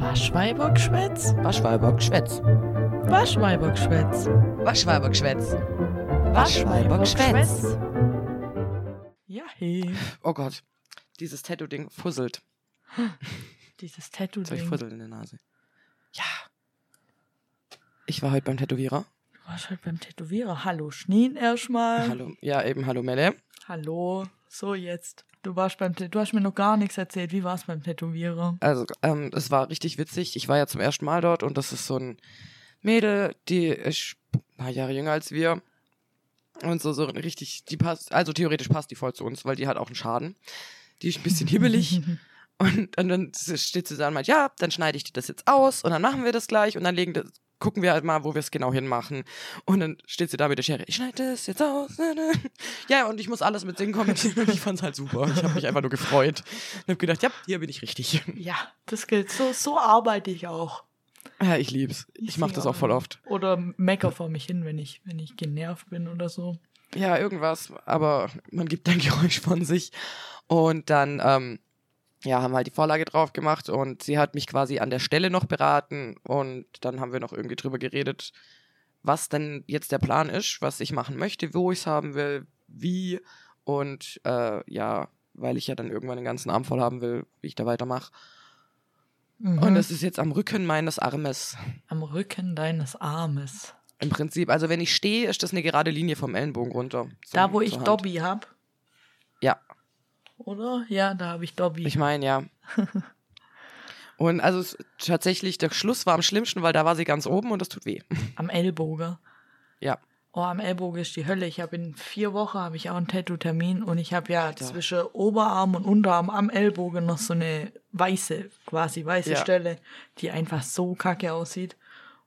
Waschweibergschwätz? Waschweibergschwätz. Waschweibergschwätz. Waschweibergschwätz. Waschweibergschwätz. Ja, hey. Oh Gott, dieses Tattoo-Ding fusselt. Dieses Soll ich Tattoo-Ding. fusseln in der Nase? Ja. Ich war heute beim Tätowierer. Du warst halt beim Tätowierer. Hallo, Schneen erstmal. Hallo. Ja, eben, hallo Melle. Hallo. So, jetzt. Du warst beim Du hast mir noch gar nichts erzählt. Wie war es beim Tätowierer? Also, ähm, es war richtig witzig. Ich war ja zum ersten Mal dort und das ist so ein Mädel, die ist ein paar Jahre jünger als wir. Und so, so richtig, die passt, also theoretisch passt die voll zu uns, weil die hat auch einen Schaden. Die ist ein bisschen hibbelig. Und, und dann steht sie da und meint, ja, dann schneide ich dir das jetzt aus und dann machen wir das gleich und dann legen das, gucken wir halt mal, wo wir es genau hinmachen. Und dann steht sie da mit der Schere, ich schneide das jetzt aus. Ja, und ich muss alles mit Singen kommentieren und ich fand's halt super. Ich habe mich einfach nur gefreut und habe gedacht, ja, hier bin ich richtig. Ja, das gilt. So, so arbeite ich auch. Ja, ich lieb's. Ich, mach sing das auch voll oft. Oder mecker vor mich hin, wenn ich, wenn ich genervt bin oder so. Ja, irgendwas, aber man gibt ein Geräusch von sich. Und dann, ähm, ja, haben wir halt die Vorlage drauf gemacht und sie hat mich quasi an der Stelle noch beraten und dann haben wir noch irgendwie drüber geredet, was denn jetzt der Plan ist, was ich machen möchte, wo ich es haben will, wie und äh, ja, weil ich ja dann irgendwann den ganzen Arm voll haben will, wie ich da weitermache. Mhm. Und es ist jetzt am Rücken meines Armes. Am Rücken deines Armes. Im Prinzip, also wenn ich stehe, ist das eine gerade Linie vom Ellenbogen runter. Da, zum- wo ich Hand. Dobby hab, Ja, oder? Ja, da habe ich Dobby. Ich meine, ja. Und also es, tatsächlich, der Schluss war am schlimmsten, weil da war sie ganz oben und das tut weh. Am Ellbogen. Ja. Oh, am Ellbogen ist die Hölle. Ich habe in vier Wochen habe ich auch einen Tattoo-Termin und ich habe ja Alter. zwischen Oberarm und Unterarm am Ellbogen noch so eine weiße, quasi weiße Ja. Stelle, die einfach so kacke aussieht.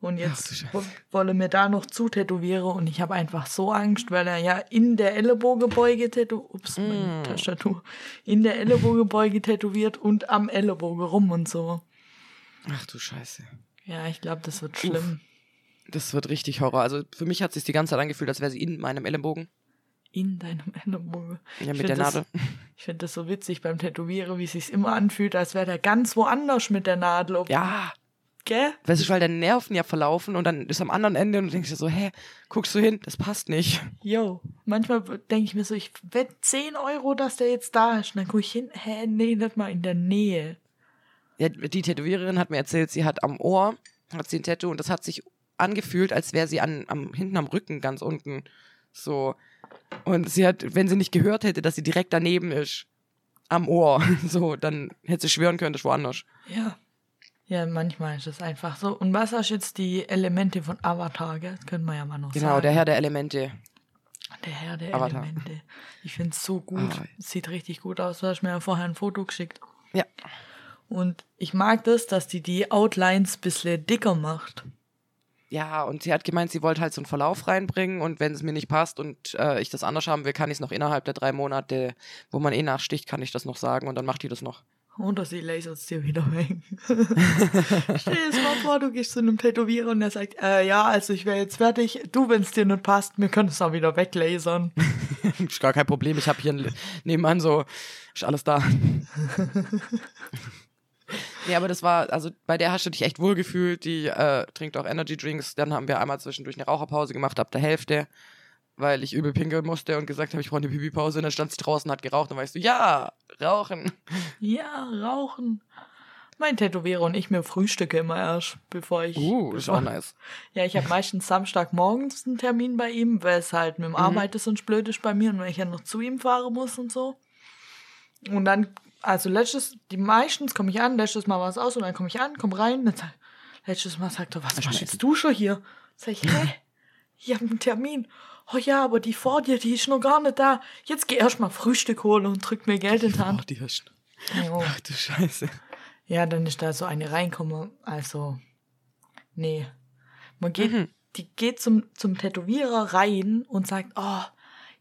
Und Ach jetzt wo- wolle mir da noch zu tätowieren und ich habe einfach so Angst, weil er ja in der Ellenbogenbeuge tätowiert, ups, meine Mm. Tastatur, in der Ellenbogenbeuge tätowiert und am Ellenbogen rum und so. Ach du Scheiße. Ja, ich glaube, das wird schlimm. Das wird richtig Horror. Also für mich hat es sich die ganze Zeit angefühlt, als wäre sie in meinem Ellenbogen. In deinem Ellenbogen. Ja, mit der das- Nadel. Ich finde das so witzig beim Tätowieren, wie es sich immer anfühlt, als wäre der ganz woanders mit der Nadel. Ob- Ja, Gell? weißt du, weil deine Nerven ja verlaufen und dann ist am anderen Ende und du denkst dir so, hä, guckst du hin, das passt nicht. Yo. Manchmal denke ich mir so, ich wette 10 Euro, dass der jetzt da ist. Und dann gucke ich hin, hä, nee, nicht mal in der Nähe. Ja, die Tätowiererin hat mir erzählt, sie hat am Ohr, hat sie ein Tattoo und das hat sich angefühlt, als wäre sie an, am, hinten am Rücken ganz unten so. Und sie hat, wenn sie nicht gehört hätte, dass sie direkt daneben ist, am Ohr, so, dann hätte sie schwören können, das ist woanders. Ja. Ja, manchmal ist es einfach so. Und was hast jetzt die Elemente von Avatar, gell? Das können wir ja mal noch Genau, sagen. der Herr der Elemente. Der Herr der Avatar. Elemente. Ich finde es so gut. Ah. Sieht richtig gut aus. Du hast mir ja vorher ein Foto geschickt. Ja. Und ich mag das, dass die die Outlines ein bisschen dicker macht. Ja, und sie hat gemeint, sie wollte halt so einen Verlauf reinbringen und wenn es mir nicht passt und äh, ich das anders haben will, kann ich es noch innerhalb der drei Monate, wo man eh nachsticht, kann ich das noch sagen und dann macht die das noch. Oder sie lasert es dir wieder weg. Stell dir das mal vor, du gehst zu einem Tätowierer und der sagt, äh, ja, also ich wäre jetzt fertig. Du, wenn es dir nicht passt, wir können es auch wieder weglasern. ist gar kein Problem, ich habe hier nebenan so, ist alles da. Nee, aber das war, also bei der hast du dich echt wohl gefühlt. Die äh, trinkt auch Energy Drinks. Dann haben wir einmal zwischendurch eine Raucherpause gemacht, ab der Hälfte, weil ich übel pinkeln musste und gesagt habe, ich brauche eine Pipi-Pause. Und dann stand sie draußen, hat geraucht und weißt du, ja, rauchen. Ja, rauchen. Mein Tätowierer und ich mir frühstücke immer erst, bevor ich. Uh, ist bevor, auch nice. Ja, ich habe meistens Samstagmorgens einen Termin bei ihm, weil es halt mit dem Arbeiten sonst blöd ist bei mir und weil ich ja noch zu ihm fahren muss und so. Und dann, also letztes, die meistens komme ich an, letztes Mal war es aus und dann komme ich an, komme rein, dann letztes Mal sagt er, was machst jetzt du schon hier? Sag ich, hä? Ich habe einen Termin. Oh ja, aber die vor dir, die ist noch gar nicht da. Jetzt geh erst mal Frühstück holen und drück mir Geld in die Hand. die hast Jo. Ach du Scheiße. Ja, dann ist da so eine reinkomme. Also, nee. Man geht, Mhm. die geht zum, zum Tätowierer rein und sagt, oh,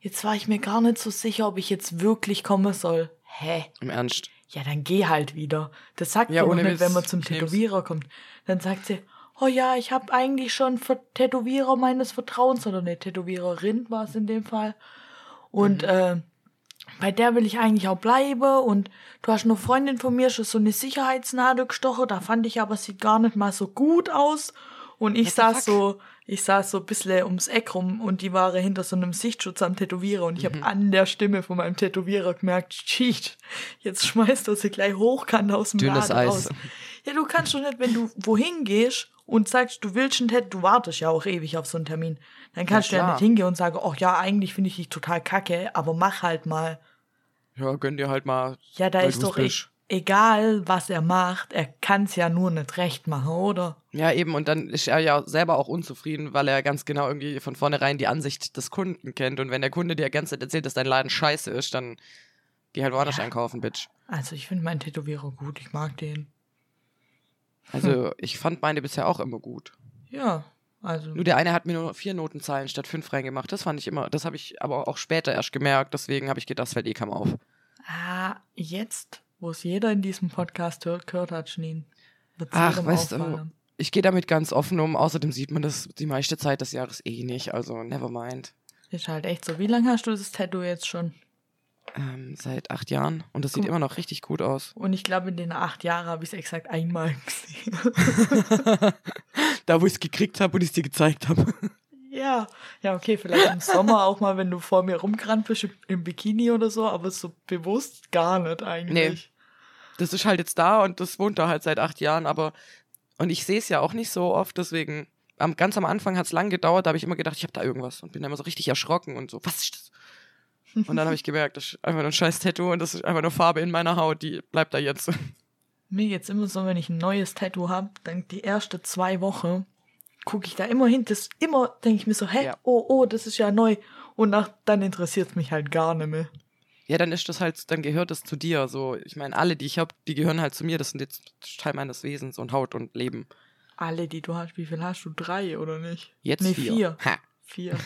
jetzt war ich mir gar nicht so sicher, ob ich jetzt wirklich kommen soll. Hä? Im Ernst. Ja, dann geh halt wieder. Das sagt Ja, man nicht, Witz. wenn man zum. Tätowierer kommt. Dann sagt sie, oh ja, ich habe eigentlich schon Tätowierer meines Vertrauens, oder ne, Tätowiererin war es in dem Fall. Und Mhm. äh, bei der will ich eigentlich auch bleiben und du hast eine Freundin von mir schon so eine Sicherheitsnadel gestochen, da fand ich aber, sieht gar nicht mal so gut aus. Und ich saß so, ich saß so ein bisschen ums Eck rum und die waren hinter so einem Sichtschutz am Tätowierer und ich Mhm. habe an der Stimme von meinem Tätowierer gemerkt, shit, jetzt schmeißt er sie gleich hochkant aus dem Dünnes Laden Eis. raus. Ja, du kannst doch nicht, wenn du wohin gehst und sagst, du willst ein Tattoo, du wartest ja auch ewig auf so einen Termin. Dann kannst du ja nicht hingehen und sagen, ach ja, eigentlich finde ich dich total kacke, aber mach halt mal. Ja, gönn dir halt mal. Ja, da ist doch e egal, was er macht, er kann es ja nur nicht recht machen, oder? Ja, eben, und dann ist er ja selber auch unzufrieden, weil er ganz genau irgendwie von vornherein die Ansicht des Kunden kennt. Und wenn der Kunde dir die ganze Zeit erzählt, dass dein Laden scheiße ist, dann geh halt woanders einkaufen, Bitch. Also ich finde meinen Tätowierer gut, ich mag den. Also, ich fand meine bisher auch immer gut. Ja, also Nur der eine hat mir nur vier Notenzeilen statt fünf reingemacht. Das fand ich immer, das habe ich aber auch später erst gemerkt. Deswegen habe ich gedacht, das fällt eh kaum auf. ah, jetzt, wo es jeder in diesem Podcast hört, gehört hat, Schneen. Ach, weißt du. Ich gehe damit ganz offen um. Außerdem sieht man das die meiste Zeit des Jahres eh nicht. Also, never mind. Ist halt echt so. Wie lange hast du das Tattoo jetzt schon? Ähm, seit acht Jahren. Und das sieht immer noch richtig gut aus. Und ich glaube, in den acht Jahren habe ich es exakt einmal gesehen. Da, wo ich es gekriegt habe und ich es dir gezeigt habe. ja, ja, okay, vielleicht im Sommer auch mal, wenn du vor mir rumgerannt bist im- Bikini oder so, aber so bewusst gar nicht eigentlich. Das ist halt jetzt da und das wohnt da halt seit acht Jahren, aber. Und ich sehe es ja auch nicht so oft, deswegen. Am, ganz am Anfang hat es lang gedauert, da habe ich immer gedacht, ich habe da irgendwas und bin dann immer so richtig erschrocken und so, was ist das? Und dann habe ich gemerkt, das ist einfach nur ein scheiß Tattoo und das ist einfach nur Farbe in meiner Haut, die bleibt da jetzt. Mir geht's immer so, wenn ich ein neues Tattoo habe, dann die erste zwei Wochen gucke ich da immer hin. Das immer denke ich mir so, hä, Ja. oh, oh, das ist ja neu. Und nach, dann interessiert es mich halt gar nicht mehr. Ja, dann ist das halt, dann gehört das zu dir. So, ich meine, alle, die ich habe, die gehören halt zu mir. Das sind jetzt Teil meines Wesens und Haut und Leben. Alle, die du hast, wie viel hast du? Drei oder nicht? Jetzt nee, vier. vier. Ha, Vier.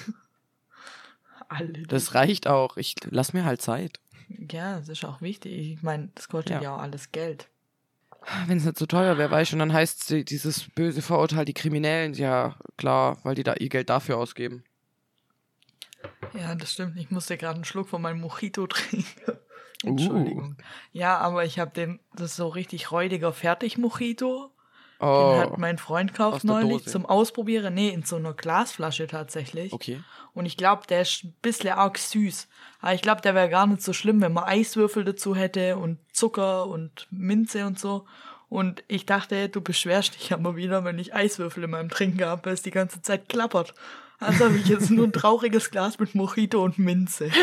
Alle. das reicht auch. Ich lass mir halt Zeit. ja, das ist auch wichtig. Ich meine, das kostet ja. Ja. auch alles Geld. Wenn es nicht so teuer wäre, weißt du, und dann heißt dieses böse Vorurteil, die Kriminellen, ja, klar, weil die da ihr Geld dafür ausgeben. Ja, das stimmt. Ich musste gerade einen Schluck von meinem Mojito trinken. Uh. Entschuldigung. Ja, aber ich habe den, das ist so richtig räudiger Fertig-Mojito. Den Oh, hat mein Freund gekauft neulich zum Ausprobieren. Nee, in so einer Glasflasche tatsächlich. okay. Und ich glaube, der ist ein bisschen arg süß. Aber ich glaube, der wäre gar nicht so schlimm, wenn man Eiswürfel dazu hätte und Zucker und Minze und so. Und ich dachte, du beschwerst dich ja mal wieder, wenn ich Eiswürfel in meinem Trinken habe, weil es die ganze Zeit klappert. Also habe ich jetzt nur ein trauriges Glas mit Mojito und Minze.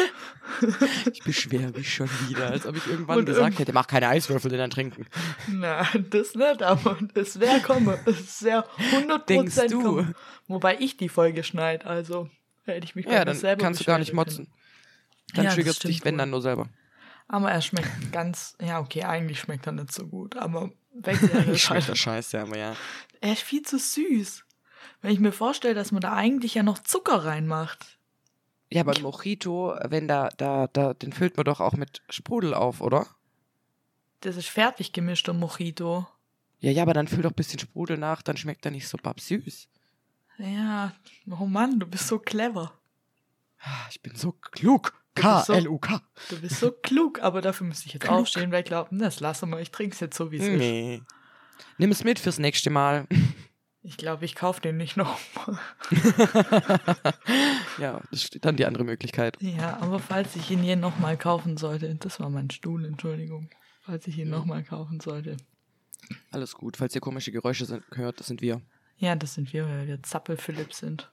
Ich beschwere mich schon wieder, als ob ich irgendwann Und gesagt hätte, mach keine Eiswürfel in dein Trinken. Na, das nicht, aber es wäre kommen. Es wäre 100% Denkst du? kommen. Wobei ich die Folge schneid, also hätte ich mich bei Ja, dann selber kannst du gar nicht motzen. Dann Ja, stimmt dich, wenn wohl. dann nur selber. Aber er schmeckt ganz, ja, okay, eigentlich schmeckt er nicht so gut, aber wegwerfen ist Schmeckt der Scheiß, ja, aber ja. er ist viel zu süß. Wenn ich mir vorstelle, dass man da eigentlich ja noch Zucker reinmacht. Ja, aber ein Mojito, wenn da, da, da, den füllt man doch auch mit Sprudel auf, oder? Das ist fertig gemischter Mojito. Ja, ja, aber dann füll doch ein bisschen Sprudel nach, dann schmeckt er nicht so babsüß. Ja, oh Mann, du bist so clever. Ah, Ich bin so klug. Du bist so- K-L-U-K. Du bist so klug, aber dafür müsste ich jetzt Klug. aufstehen, weil ich glaube, das lassen wir, ich trinke es jetzt so, wie es ist. Nee. Nimm es mit fürs nächste Mal. Ich glaube, ich kaufe den nicht nochmal. ja, das steht dann die andere Möglichkeit. Ja, aber falls ich ihn je nochmal kaufen sollte, das war mein Stuhl, Entschuldigung. Falls ich ihn Mhm. nochmal kaufen sollte. Alles gut. Falls ihr komische Geräusche sind, hört, das sind wir. Ja, das sind wir, weil wir Zappel-Philipp sind.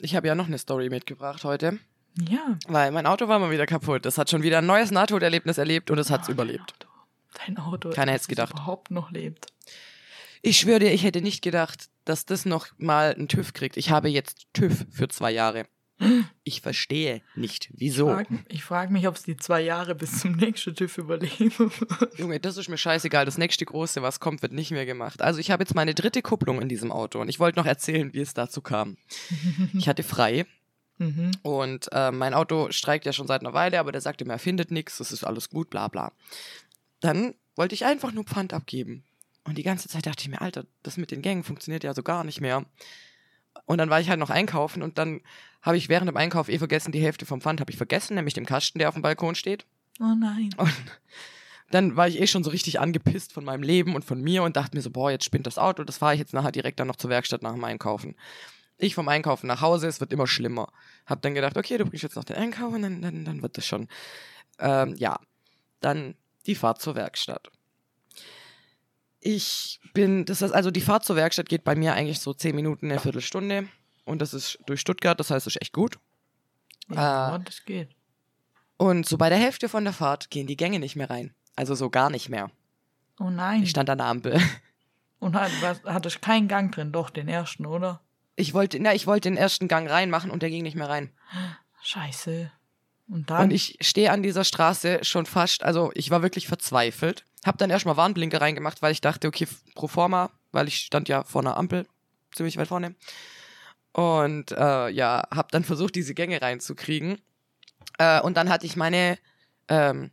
Ich habe ja noch eine Story mitgebracht heute, Ja. weil mein Auto war mal wieder kaputt. Das hat schon wieder ein neues Nahtoderlebnis erlebt und es hat es Oh, überlebt. Dein Auto. Dein Auto. Keiner dass hätt's gedacht. Es überhaupt noch lebt. Ich schwöre dir, ich hätte nicht gedacht, dass das noch mal einen TÜV kriegt. Ich habe jetzt TÜV für zwei Jahre. Ich verstehe nicht, wieso. Frag, ich frage mich, ob es die zwei Jahre bis zum nächsten TÜV überleben. Junge, das ist mir scheißegal. Das nächste große, was kommt, wird nicht mehr gemacht. Also ich habe jetzt meine dritte Kupplung in diesem Auto und ich wollte noch erzählen, wie es dazu kam. Ich hatte frei mhm. und äh, mein Auto streikt ja schon seit einer Weile, aber der sagte mir, er findet nichts, das ist alles gut, bla bla. Dann wollte ich einfach nur Pfand abgeben. Und die ganze Zeit dachte ich mir, Alter, das mit den Gängen funktioniert ja so gar nicht mehr. Und dann war ich halt noch einkaufen und dann habe ich während dem Einkauf eh vergessen, die Hälfte vom Pfand habe ich vergessen, nämlich dem Kasten, der auf dem Balkon steht. Oh nein. Und dann war ich eh schon so richtig angepisst von meinem Leben und von mir und dachte mir so, boah, jetzt spinnt das Auto, das fahre ich jetzt nachher direkt dann noch zur Werkstatt nach dem Einkaufen. Ich vom Einkaufen nach Hause, es wird immer schlimmer. Hab dann gedacht, okay, du bringst jetzt noch den Einkauf und dann, dann, dann wird das schon. Ähm, ja, dann die Fahrt zur Werkstatt. Ich bin, das heißt also, die Fahrt zur Werkstatt geht bei mir eigentlich so zehn Minuten, eine Viertelstunde. Und das ist durch Stuttgart, das heißt, das ist echt gut. Ja, Äh, das geht. Und so bei der Hälfte von der Fahrt gehen die Gänge nicht mehr rein. Also so gar nicht mehr. Oh nein. Ich stand an der Ampel. Und hat, was, hattest keinen Gang drin, doch, den ersten, oder? Ich wollte, na, ich wollte den ersten Gang reinmachen und der ging nicht mehr rein. Scheiße. Und dann? Und ich stehe an dieser Straße schon fast, also ich war wirklich verzweifelt. Hab dann erstmal Warnblinker reingemacht, weil ich dachte, okay, pro forma, weil ich stand ja vor einer Ampel, ziemlich weit vorne. Und äh, ja, hab dann versucht, diese Gänge reinzukriegen. Äh, und dann hatte ich meine, ähm,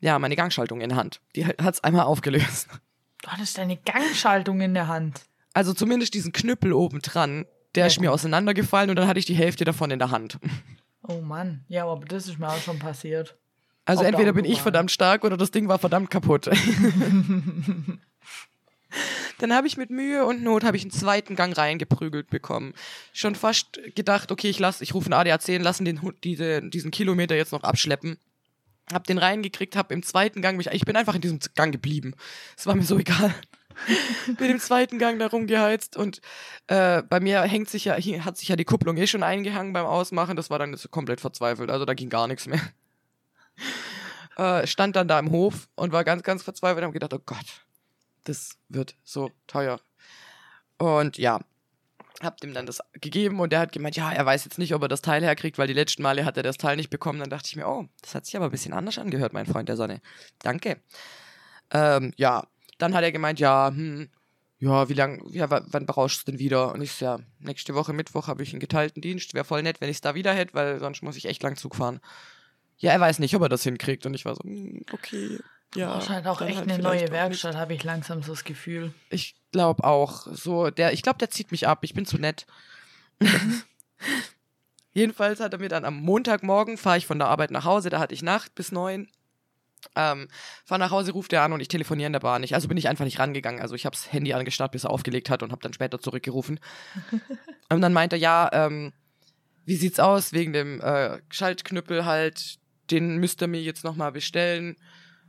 ja, meine Gangschaltung in der Hand. Die hat's einmal aufgelöst. du hattest deine Gangschaltung in der Hand. Also zumindest diesen Knüppel oben dran, der ist mir auseinandergefallen und dann hatte ich die Hälfte davon in der Hand. Oh Mann. Ja, aber das ist mir auch schon passiert. Also der entweder bin ich verdammt stark oder das Ding war verdammt kaputt. Dann habe ich mit Mühe und Not habe ich einen zweiten Gang reingeprügelt bekommen. Schon fast gedacht, okay, ich lass, ich rufe einen ADAC und lassen den Hund diese, diesen Kilometer jetzt noch abschleppen. Hab den reingekriegt, hab im zweiten Gang mich, ich bin einfach in diesem Gang geblieben. Es war mir so egal. bin im zweiten Gang da rumgeheizt und äh, bei mir hängt sich ja, hier hat sich ja die Kupplung eh schon eingehangen beim Ausmachen. Das war dann so komplett verzweifelt. Also da ging gar nichts mehr. Äh, stand dann da im Hof und war ganz, ganz verzweifelt und hab gedacht, oh Gott, das wird so teuer. Und ja, hab dem dann das gegeben und der hat gemeint, ja, er weiß jetzt nicht, ob er das Teil herkriegt, weil die letzten Male hat er das Teil nicht bekommen. Dann dachte ich mir, oh, das hat sich aber ein bisschen anders angehört, mein Freund der Sonne. Danke. Ähm, ja, dann hat er gemeint, ja, hm, ja, wie lang, ja, wann brauchst du denn wieder? Und ich so, ja, nächste Woche Mittwoch habe ich einen geteilten Dienst. Wäre voll nett, wenn ich es da wieder hätte, weil sonst muss ich echt lang Zug fahren. Ja, er weiß nicht, ob er das hinkriegt. Und ich war so, hm, okay. Ja, ist halt auch echt halt eine neue Werkstatt, habe ich langsam so das Gefühl. ich glaube auch. So, der, ich glaube, der zieht mich ab. Ich bin zu nett. Jedenfalls hat er mir dann am Montagmorgen, fahre ich von der Arbeit nach Hause, da hatte ich Nacht bis neun. Ähm, fahr nach Hause, ruft er an und ich telefoniere in der Bahn nicht. Also bin ich einfach nicht rangegangen. Also ich habe das Handy angestarrt, bis er aufgelegt hat und habe dann später zurückgerufen. und dann meinte er, ja, ähm, wie sieht's aus wegen dem äh, Schaltknüppel halt, den müsst ihr mir jetzt nochmal bestellen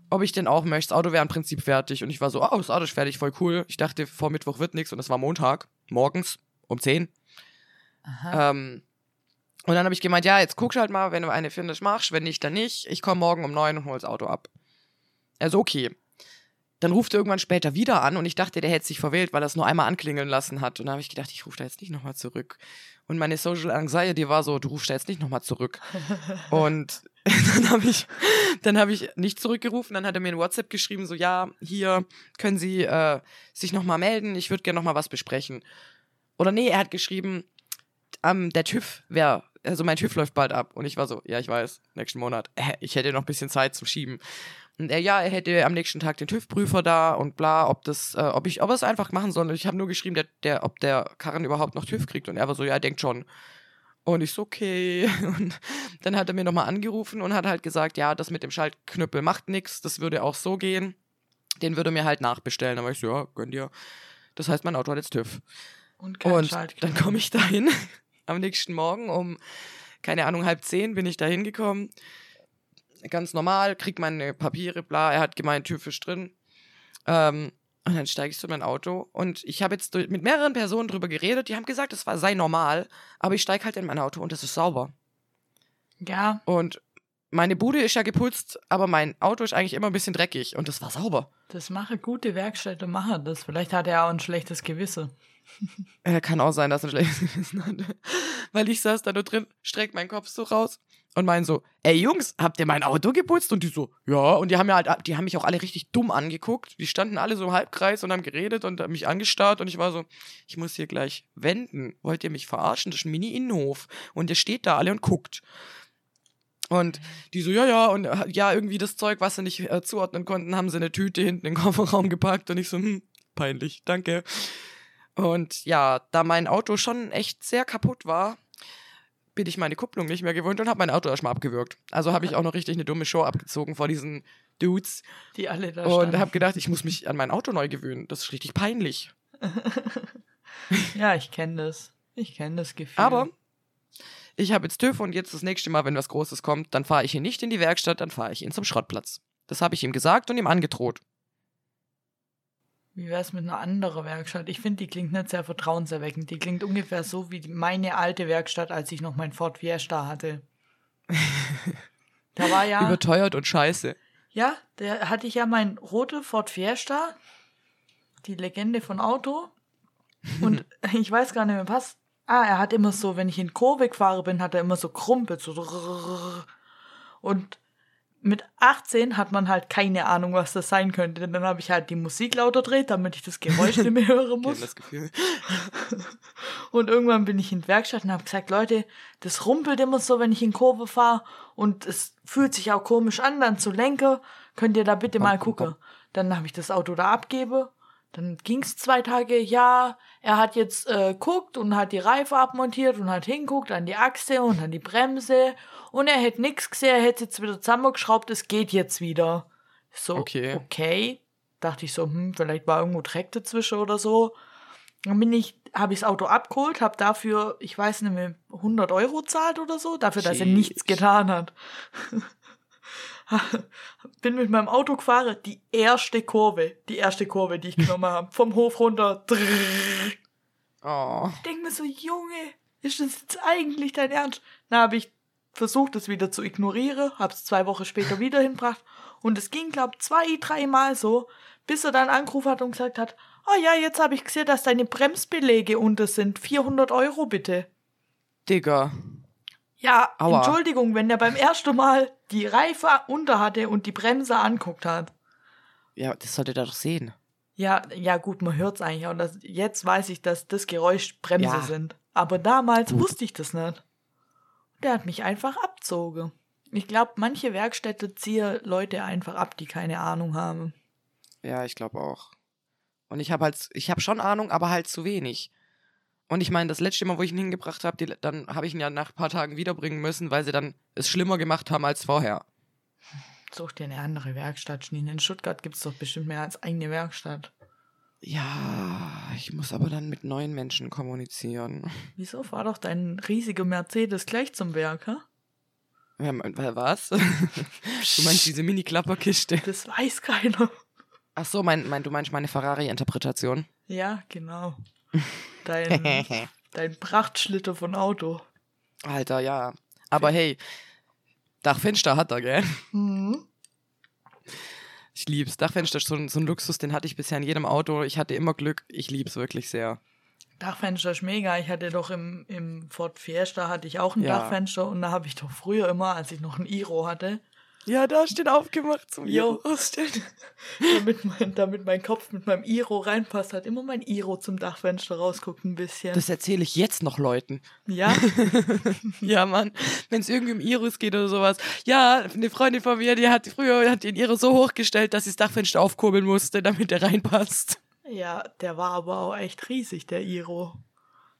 ob ich denn auch möchte. Das Auto wäre im Prinzip fertig. Und ich war so, oh, das Auto ist fertig, voll cool. Ich dachte, vor Mittwoch wird nichts. Und es war Montag, morgens um 10. Aha. Ähm, und dann habe ich gemeint, ja, jetzt guckst halt mal, wenn du eine findest, machst. Wenn nicht, dann nicht. Ich komme morgen um 9 und hol das Auto ab. Also okay. Dann ruft er irgendwann später wieder an und ich dachte, der hätte sich verwählt, weil er es nur einmal anklingeln lassen hat. Und dann habe ich gedacht, ich rufe da jetzt nicht nochmal zurück. Und meine Social Anxiety war so, du rufst da jetzt nicht nochmal zurück. und dann habe ich, habe ich nicht zurückgerufen. Dann hat er mir ein WhatsApp geschrieben, so ja, hier können Sie äh, sich nochmal melden. Ich würde gerne nochmal was besprechen. Oder nee, er hat geschrieben, ähm, der TÜV wäre, also mein TÜV läuft bald ab. Und ich war so, ja, ich weiß, nächsten Monat. Äh, ich hätte noch ein bisschen Zeit zum Schieben. Und er, ja, er hätte am nächsten Tag den TÜV-Prüfer da und bla, ob das, äh, ob ich, ob er es einfach machen soll. Und ich habe nur geschrieben, der, der, ob der Karren überhaupt noch TÜV kriegt. Und er war so, ja, er denkt schon. Und ich so, okay. Und dann hat er mir nochmal angerufen und hat halt gesagt, ja, das mit dem Schaltknüppel macht nichts, das würde auch so gehen. Den würde er mir halt nachbestellen. Aber ich so, ja, gönn dir. Das heißt, mein Auto hat jetzt TÜV. Und kein Und dann komme ich dahin. Am nächsten Morgen um, keine Ahnung, halb zehn bin ich da hingekommen. Ganz normal, krieg meine Papiere, bla. Er hat gemeint, TÜV ist drin. Ähm, und dann steige ich zu mein Auto und ich habe jetzt mit mehreren Personen drüber geredet, die haben gesagt, es sei normal, aber ich steige halt in mein Auto und es ist sauber. Ja, Und meine Bude ist ja geputzt, aber mein Auto ist eigentlich immer ein bisschen dreckig und es war sauber. das mache gute Werkstätte, mache das. Vielleicht hat er auch ein schlechtes Gewissen. Kann auch sein, dass er ein schlechtes Gewissen hatte. Weil ich saß da nur drin, streck meinen Kopf so raus und mein so, ey Jungs, habt ihr mein Auto geputzt? Und die so, ja. Und die haben ja halt, die haben mich auch alle richtig dumm angeguckt. Die standen alle so im Halbkreis und haben geredet und mich angestarrt und ich war so, ich muss hier gleich wenden. Wollt ihr mich verarschen? Das ist ein Mini-Innenhof. Und der steht da alle und guckt. Und die so, ja, ja, und äh, ja, irgendwie das Zeug, was sie nicht äh, zuordnen konnten, haben sie in eine Tüte hinten in den Kofferraum gepackt und ich so, hm, peinlich, danke. Und ja, da mein Auto schon echt sehr kaputt war, bin ich meine Kupplung nicht mehr gewohnt und habe mein Auto erstmal abgewürgt. Also habe ich auch noch richtig eine dumme Show abgezogen vor diesen Dudes. Die alle da Und habe gedacht, ich muss mich an mein Auto neu gewöhnen. Das ist richtig peinlich. Ja, ich kenne das. Ich kenne das Gefühl. Aber ich habe jetzt TÜV und jetzt das nächste Mal, wenn was Großes kommt, dann fahre ich ihn nicht in die Werkstatt, dann fahre ich ihn zum Schrottplatz. Das habe ich ihm gesagt und ihm angedroht. Wie wäre es mit einer anderen Werkstatt? Ich finde, die klingt nicht sehr vertrauenserweckend. Die klingt ungefähr so wie meine alte Werkstatt, als ich noch mein Ford Fiesta hatte. da war ja. Überteuert und scheiße. Ja, da hatte ich ja mein rote Ford Fiesta, die Legende von Auto. Und ich weiß gar nicht mehr was. Ah, er hat immer so, wenn ich in Kurve gefahren bin, hat er immer so krumpelt. So und mit 18 hat man halt keine Ahnung, was das sein könnte. Denn dann habe ich halt die Musik lauter dreht, damit ich das Geräusch nicht mehr hören muss. das Gefühl. Und irgendwann bin ich in die Werkstatt und habe gesagt, Leute, das rumpelt immer so, wenn ich in Kurve fahre und es fühlt sich auch komisch an, dann zu lenken. Könnt ihr da bitte mal gucken? Dann habe ich das Auto da abgebe. Dann ging's zwei Tage, ja, er hat jetzt äh, guckt und hat die Reife abmontiert und hat hinguckt an die Achse und an die Bremse und er hätte nichts gesehen, er hätte jetzt wieder zusammengeschraubt, es geht jetzt wieder. So, Okay. okay. Dachte ich so, hm, vielleicht war irgendwo Dreck dazwischen oder so. Dann bin ich, habe ich das Auto abgeholt, habe dafür, ich weiß nicht mehr, 100 Euro zahlt oder so, dafür, dass er nichts getan hat. bin mit meinem Auto gefahren, die erste Kurve, die erste Kurve, die ich genommen habe, vom Hof runter. Oh. Denk mir so, Junge, ist das jetzt eigentlich dein Ernst? Dann habe ich versucht, es wieder zu ignorieren, habe es zwei Wochen später wieder hinbracht und es ging, glaub zwei, dreimal so, bis er dann angerufen hat und gesagt hat, ah ja, jetzt habe ich gesehen, dass deine Bremsbelege unter sind, 400 Euro bitte. Digga. Ja, Aua. Entschuldigung, wenn er beim ersten Mal die Reife unter hatte und die Bremse anguckt hat. Ja, das sollte er doch sehen. Ja, ja gut, man hört's eigentlich auch. Das, jetzt weiß ich, dass das Geräusch Bremse Ja. sind. Aber damals Gut. wusste ich das nicht. Der hat mich einfach abzogen. Ich glaube, manche Werkstätte ziehen Leute einfach ab, die keine Ahnung haben. Ja, ich glaube auch. Und ich habe halt, ich habe schon Ahnung, aber halt zu wenig. Und ich meine, das letzte Mal, wo ich ihn hingebracht habe, dann habe ich ihn ja nach ein paar Tagen wiederbringen müssen, weil sie dann es schlimmer gemacht haben als vorher. Such dir eine andere Werkstatt, Schnien. In Stuttgart gibt's doch bestimmt mehr als eine Werkstatt. Ja, ich muss aber dann mit neuen Menschen kommunizieren. Wieso fahr doch dein riesiger Mercedes gleich zum Werk, hä? Ja, was? du meinst diese Mini-Klapperkiste? Das weiß keiner. Ach so, mein, mein, du meinst meine Ferrari-Interpretation? Ja, genau. Dein, dein Prachtschlitter von Auto. Alter, ja. Aber hey, Dachfenster hat er, gell? Mhm. Ich lieb's. Dachfenster ist so ein, so ein Luxus, den hatte ich bisher in jedem Auto. Ich hatte immer Glück. Ich lieb's wirklich sehr. Dachfenster ist mega. Ich hatte doch im, im Ford Fiesta hatte ich auch ein Ja. Dachfenster und da habe ich doch früher immer, als ich noch ein Iro hatte, Ja, da steht aufgemacht zum. Iro ausstellen. damit mein, damit mein Kopf mit meinem Iro reinpasst, hat immer mein Iro zum Dachfenster rausguckt ein bisschen. Das erzähle ich jetzt noch Leuten. ja, Ja, Mann. Wenn es irgendwie um Iris geht oder sowas. Ja, eine Freundin von mir, die hat früher hat den Iro so hochgestellt, dass sie das Dachfenster aufkurbeln musste, damit er reinpasst. ja, der war aber auch echt riesig, der Iro.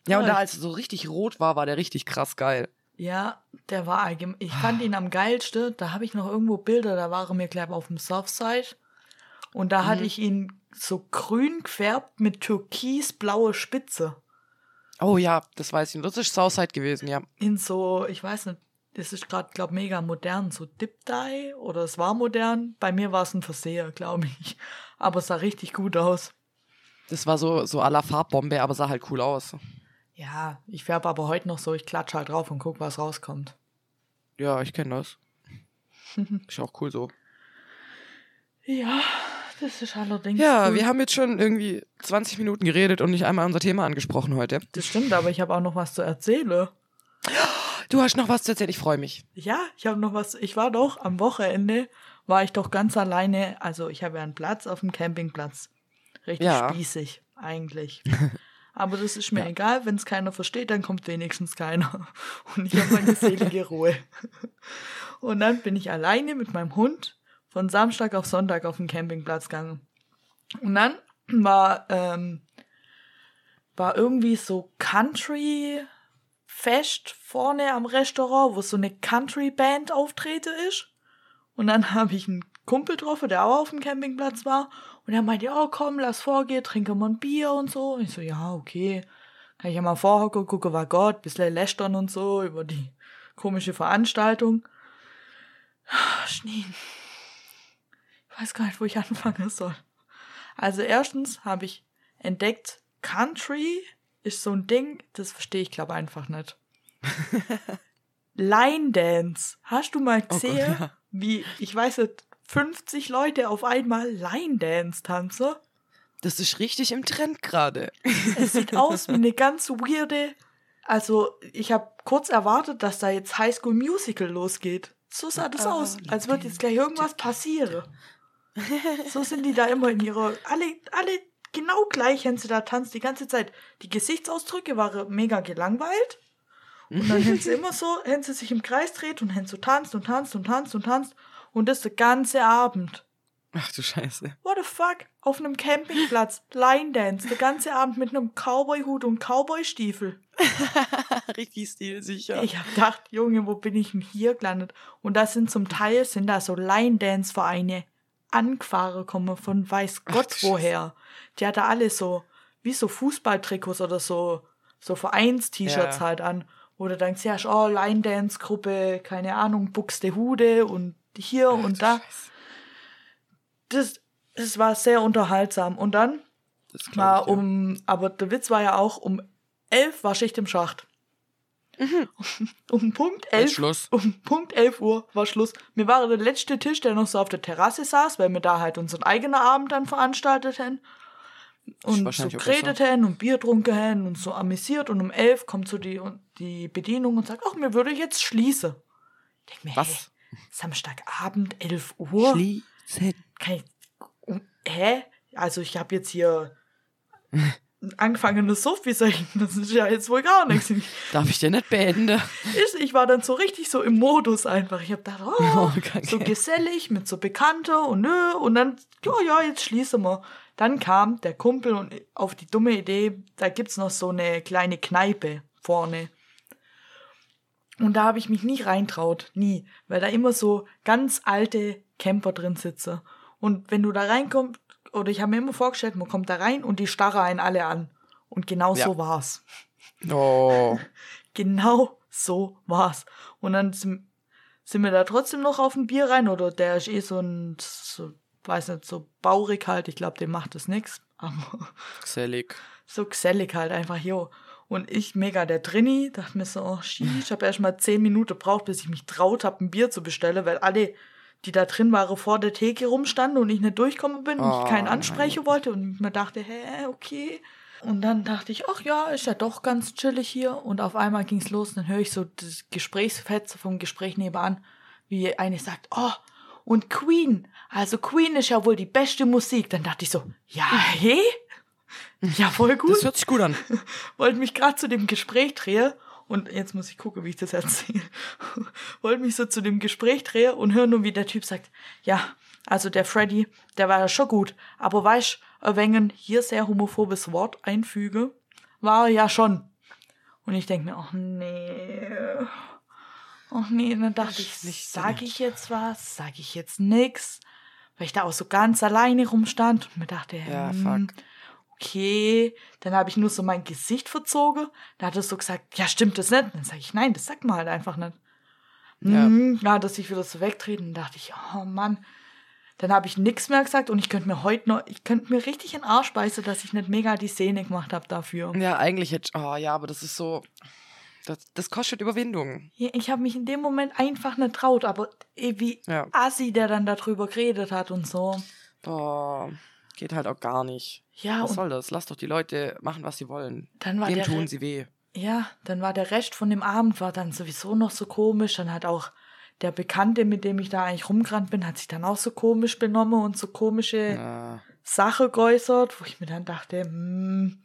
Ja, und da als er so richtig rot war, war der richtig krass geil. Ja, der war allgemein. Ich fand ihn am geilsten. Da habe ich noch irgendwo Bilder, da waren wir, glaube ich, auf dem Surfside. Und da hatte ich ihn so grün gefärbt mit türkisblaue Spitze. Oh ja, das weiß ich. Das ist Southside gewesen, ja. In so, ich weiß nicht, das ist gerade, glaube mega modern, so Dip Dye oder es war modern. Bei mir war es ein Verseher, glaube ich. Aber es sah richtig gut aus. Das war so, so à la Farbbombe, aber sah halt cool aus. Ja, ich färbe aber heute noch so, ich klatsche halt drauf und guck, was rauskommt. Ja, ich kenne das. Ist auch cool so. Ja, das ist allerdings. Ja, cool. wir haben jetzt schon irgendwie 20 Minuten geredet und nicht einmal unser Thema angesprochen heute. Das stimmt, aber ich habe auch noch was zu erzählen. Du hast noch was zu erzählen, ich freue mich. Ja, ich habe noch was. Ich war doch am Wochenende, war ich doch ganz alleine. Also ich habe ja einen Platz auf dem Campingplatz. Richtig Ja. spießig, eigentlich. Aber das ist mir egal, wenn es keiner versteht, dann kommt wenigstens keiner. Und ich habe meine selige Ruhe. Und dann bin ich alleine mit meinem Hund von Samstag auf Sonntag auf den Campingplatz gegangen. Und dann war, ähm, war irgendwie so Country fest vorne am Restaurant, wo so eine Country-Band auftrete ist. Und dann habe ich einen Kumpel getroffen, der auch auf dem Campingplatz war. Und er meinte, oh komm, lass vorgehen, trinken wir ein Bier und so. Und ich so, ja, okay. Kann ich ja mal vorhocken, gucken, war Gott, bisschen lästern und so über die komische Veranstaltung. Schnee. Ich weiß gar nicht, wo ich anfangen soll. Also erstens habe ich entdeckt, Country ist so ein Ding, das verstehe ich glaube einfach nicht. Line Dance. Hast du mal gesehen, Oh Gott, ja. wie, ich weiß nicht, 50 Leute auf einmal Line Dance tanzen? Das ist richtig im Trend gerade. Es sieht aus wie eine ganz weirde. Also, ich habe kurz erwartet, dass da jetzt High School Musical losgeht. So sah das aus, als würde jetzt gleich irgendwas passieren. So sind die da immer in ihrer. Alle, alle genau gleich haben sie da tanzt die ganze Zeit. Die Gesichtsausdrücke waren mega gelangweilt. Und dann haben sie immer so, haben sie sich im Kreis dreht und haben so tanzt und tanzt und tanzt und tanzt. Und das der ganze Abend. Ach du Scheiße. What the fuck? Auf einem Campingplatz, Line Dance, der ganze Abend mit einem Cowboy-Hut und Cowboy-Stiefel. richtig stilsicher. Ich hab gedacht, Junge, wo bin ich denn hier gelandet? Und da sind zum Teil sind da so Line-Dance-Vereine angefahren kommen von weiß Ach, Gott du Scheiße. woher. Die hatte alle so, wie so Fußballtrikots oder so, so Vereins-T-Shirts Ja. halt an. Wo du denkst, ja, oh, Line-Dance-Gruppe, keine Ahnung, Buxtehude und hier Ach, und da. Scheiße. Das, das war sehr unterhaltsam. Und dann war ich, ja. um, aber der Witz war ja auch, um elf war Schicht im Schacht. Um Punkt elf, um Punkt elf Uhr war Schluss. Mir war der letzte Tisch, der noch so auf der Terrasse saß, weil wir da halt unseren eigenen Abend dann veranstaltet haben. Und so geredet haben und Bier trunken haben und so amüsiert. Und um elf kommt so die, die Bedienung und sagt, ach, mir würde jetzt schließen. Ich denk mir, Was? hä, Samstagabend, 11 Uhr? Schließen. Kann ich, um, hä? Also ich habe jetzt hier angefangen, so wie soll ich, das ist ja jetzt wohl gar nichts. Ich, Darf ich dir nicht beenden? ich war dann so richtig so im Modus einfach. Ich habe gedacht, oh, Oh, so gesellig mit so Bekannte und nö, und dann, ja, ja, jetzt schließen wir. Dann kam der Kumpel und auf die dumme Idee, da gibt's noch so eine kleine Kneipe vorne. Und da habe ich mich nie reintraut, nie, weil da immer so ganz alte Camper drin sitzen. Und wenn du da reinkommst, oder ich habe mir immer vorgestellt, man kommt da rein und die starren einen alle an. Und genau Ja. so war's. Oh. Genau so war's. Und dann sind, sind wir da trotzdem noch auf ein Bier rein, oder der ist eh so ein, so, weiß nicht, so baurig halt, ich glaube, dem macht das nix. Aber Gesellig. so gesellig halt einfach, jo. Und ich mega der Trini, dachte mir so, oh, shit, ich habe erst mal zehn Minuten gebraucht, bis ich mich traut habe, ein Bier zu bestellen, weil alle, die da drin waren, vor der Theke rumstanden und ich nicht durchkommen bin und Oh, ich keinen nein. ansprechen wollte und mir dachte, hä, okay. Und dann dachte ich, ach ja, ist ja doch ganz chillig hier. Und auf einmal ging's los, dann höre ich so das Gesprächsfetze vom Gespräch nebenan, wie eine sagt, oh, und Queen, also Queen ist ja wohl die beste Musik. Dann dachte ich so, ja, hey? Ja, voll gut Das hört sich gut an. wollte mich gerade zu dem Gespräch drehen und jetzt muss ich gucken, wie ich das erzähle. wollte mich so zu dem Gespräch drehen und höre nur, wie der Typ sagt, ja, also der Freddy, der war ja schon gut, aber weißt, wenn hier sehr homophobes Wort einfüge, war er ja schon. Und ich denke mir, ach nee. Ach nee, dann dachte ich, nicht sag ich jetzt was, sag ich jetzt nix, weil ich da auch so ganz alleine rumstand und mir dachte, Ja, hm, fuck. Okay. Dann habe ich nur so mein Gesicht verzogen. Da hat er so gesagt, ja, stimmt das nicht? Dann sage ich, nein, das sagt man halt einfach nicht. Ja. Mhm, ja, dass ich wieder so wegtreten. Dann dachte ich, oh Mann. Dann habe ich nichts mehr gesagt und ich könnte mir heute noch, ich könnte mir richtig in den Arsch beißen, dass ich nicht mega die Szene gemacht habe dafür. Ja, eigentlich hätte Oh ja, aber das ist so. Das, das kostet Überwindung. Ja, Ich habe mich in dem Moment einfach nicht traut, aber eh, wie Ja. Assi, der dann darüber geredet hat und so. Boah, geht halt auch gar nicht. Ja, Was soll das? Lass doch die Leute machen, was sie wollen. dann war Wem der tun Re- sie weh? Ja, dann war der Rest von dem Abend war dann sowieso noch so komisch. Dann hat auch der Bekannte, mit dem ich da eigentlich rumgerannt bin, hat sich dann auch so komisch benommen und so komische Äh, Sache geäußert, wo ich mir dann dachte, hm,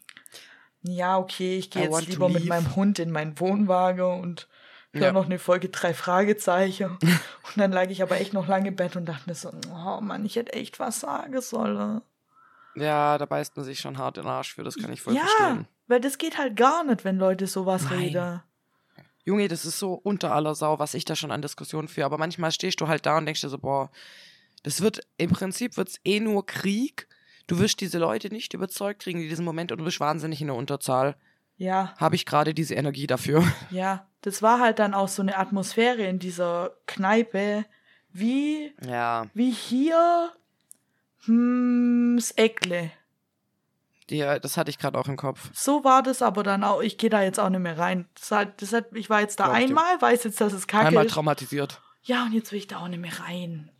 ja, okay, ich gehe jetzt lieber mit meinem Hund in meinen Wohnwagen und höre Ja. noch eine Folge drei Fragezeichen. und dann lag ich aber echt noch lange im Bett und dachte mir so, oh Mann, ich hätte echt was sagen sollen. Ja, da beißt man sich schon hart in den Arsch für, das kann ich voll ja, verstehen. weil das geht halt gar nicht, wenn Leute sowas Nein. reden. Junge, das ist so unter aller Sau, was ich da schon an Diskussionen führe. Aber manchmal stehst du halt da und denkst dir so, boah, das wird, im Prinzip wird es eh nur Krieg. Du wirst diese Leute nicht überzeugt kriegen in diesem Moment und du bist wahnsinnig in der Unterzahl. Ja, Habe ich gerade diese Energie dafür? ja. Das war halt dann auch so eine Atmosphäre in dieser Kneipe, wie, Ja, wie hier, hm, das Eckle. die, das hatte ich gerade auch im Kopf. So war das aber dann auch. Ich gehe da jetzt auch nicht mehr rein. Das hat, das hat, ich war jetzt da Glaub ich dir. einmal, weiß jetzt, dass es kacke Einmal ist. traumatisiert. Ja, und jetzt will ich da auch nicht mehr rein.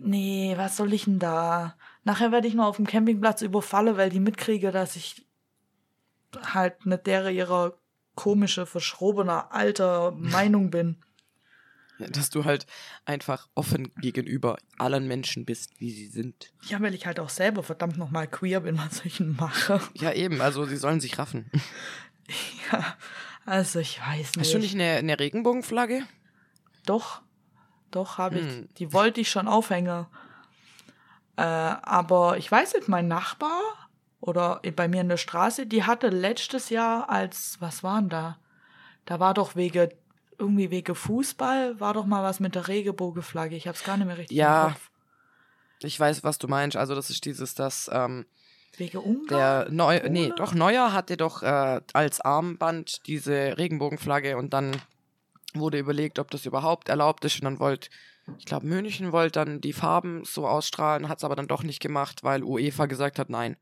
Nee, was soll ich denn da? Nachher werde ich nur auf dem Campingplatz überfallen, weil die mitkriege, dass ich halt nicht der ihrer komische, verschrobener, alter Meinung bin. Dass du halt einfach offen gegenüber allen Menschen bist, wie sie sind. Ja, weil ich halt auch selber verdammt nochmal queer bin, was ich denn machen? Ja, eben, also sie sollen sich raffen. Ja, also ich weiß nicht. Hast du nicht eine, eine Regenbogenflagge? Doch, doch habe ich. Hm. Die wollte ich schon aufhängen. Äh, aber ich weiß nicht, mein Nachbar oder bei mir in der Straße, die hatte letztes Jahr als, was waren da? Da war doch wegen, irgendwie wegen Fußball, war doch mal was mit der Regenbogenflagge. Ich habe es gar nicht mehr richtig Ja. im Kopf. Ich weiß, was du meinst. Also das ist dieses, dass ähm, Wegen Ungarn? der Neu nee, Oder? doch Neuer hatte doch äh, als Armband diese Regenbogenflagge und dann wurde überlegt, ob das überhaupt erlaubt ist und dann wollte, ich glaube, München wollte dann die Farben so ausstrahlen, hat es aber dann doch nicht gemacht, weil UEFA gesagt hat, nein,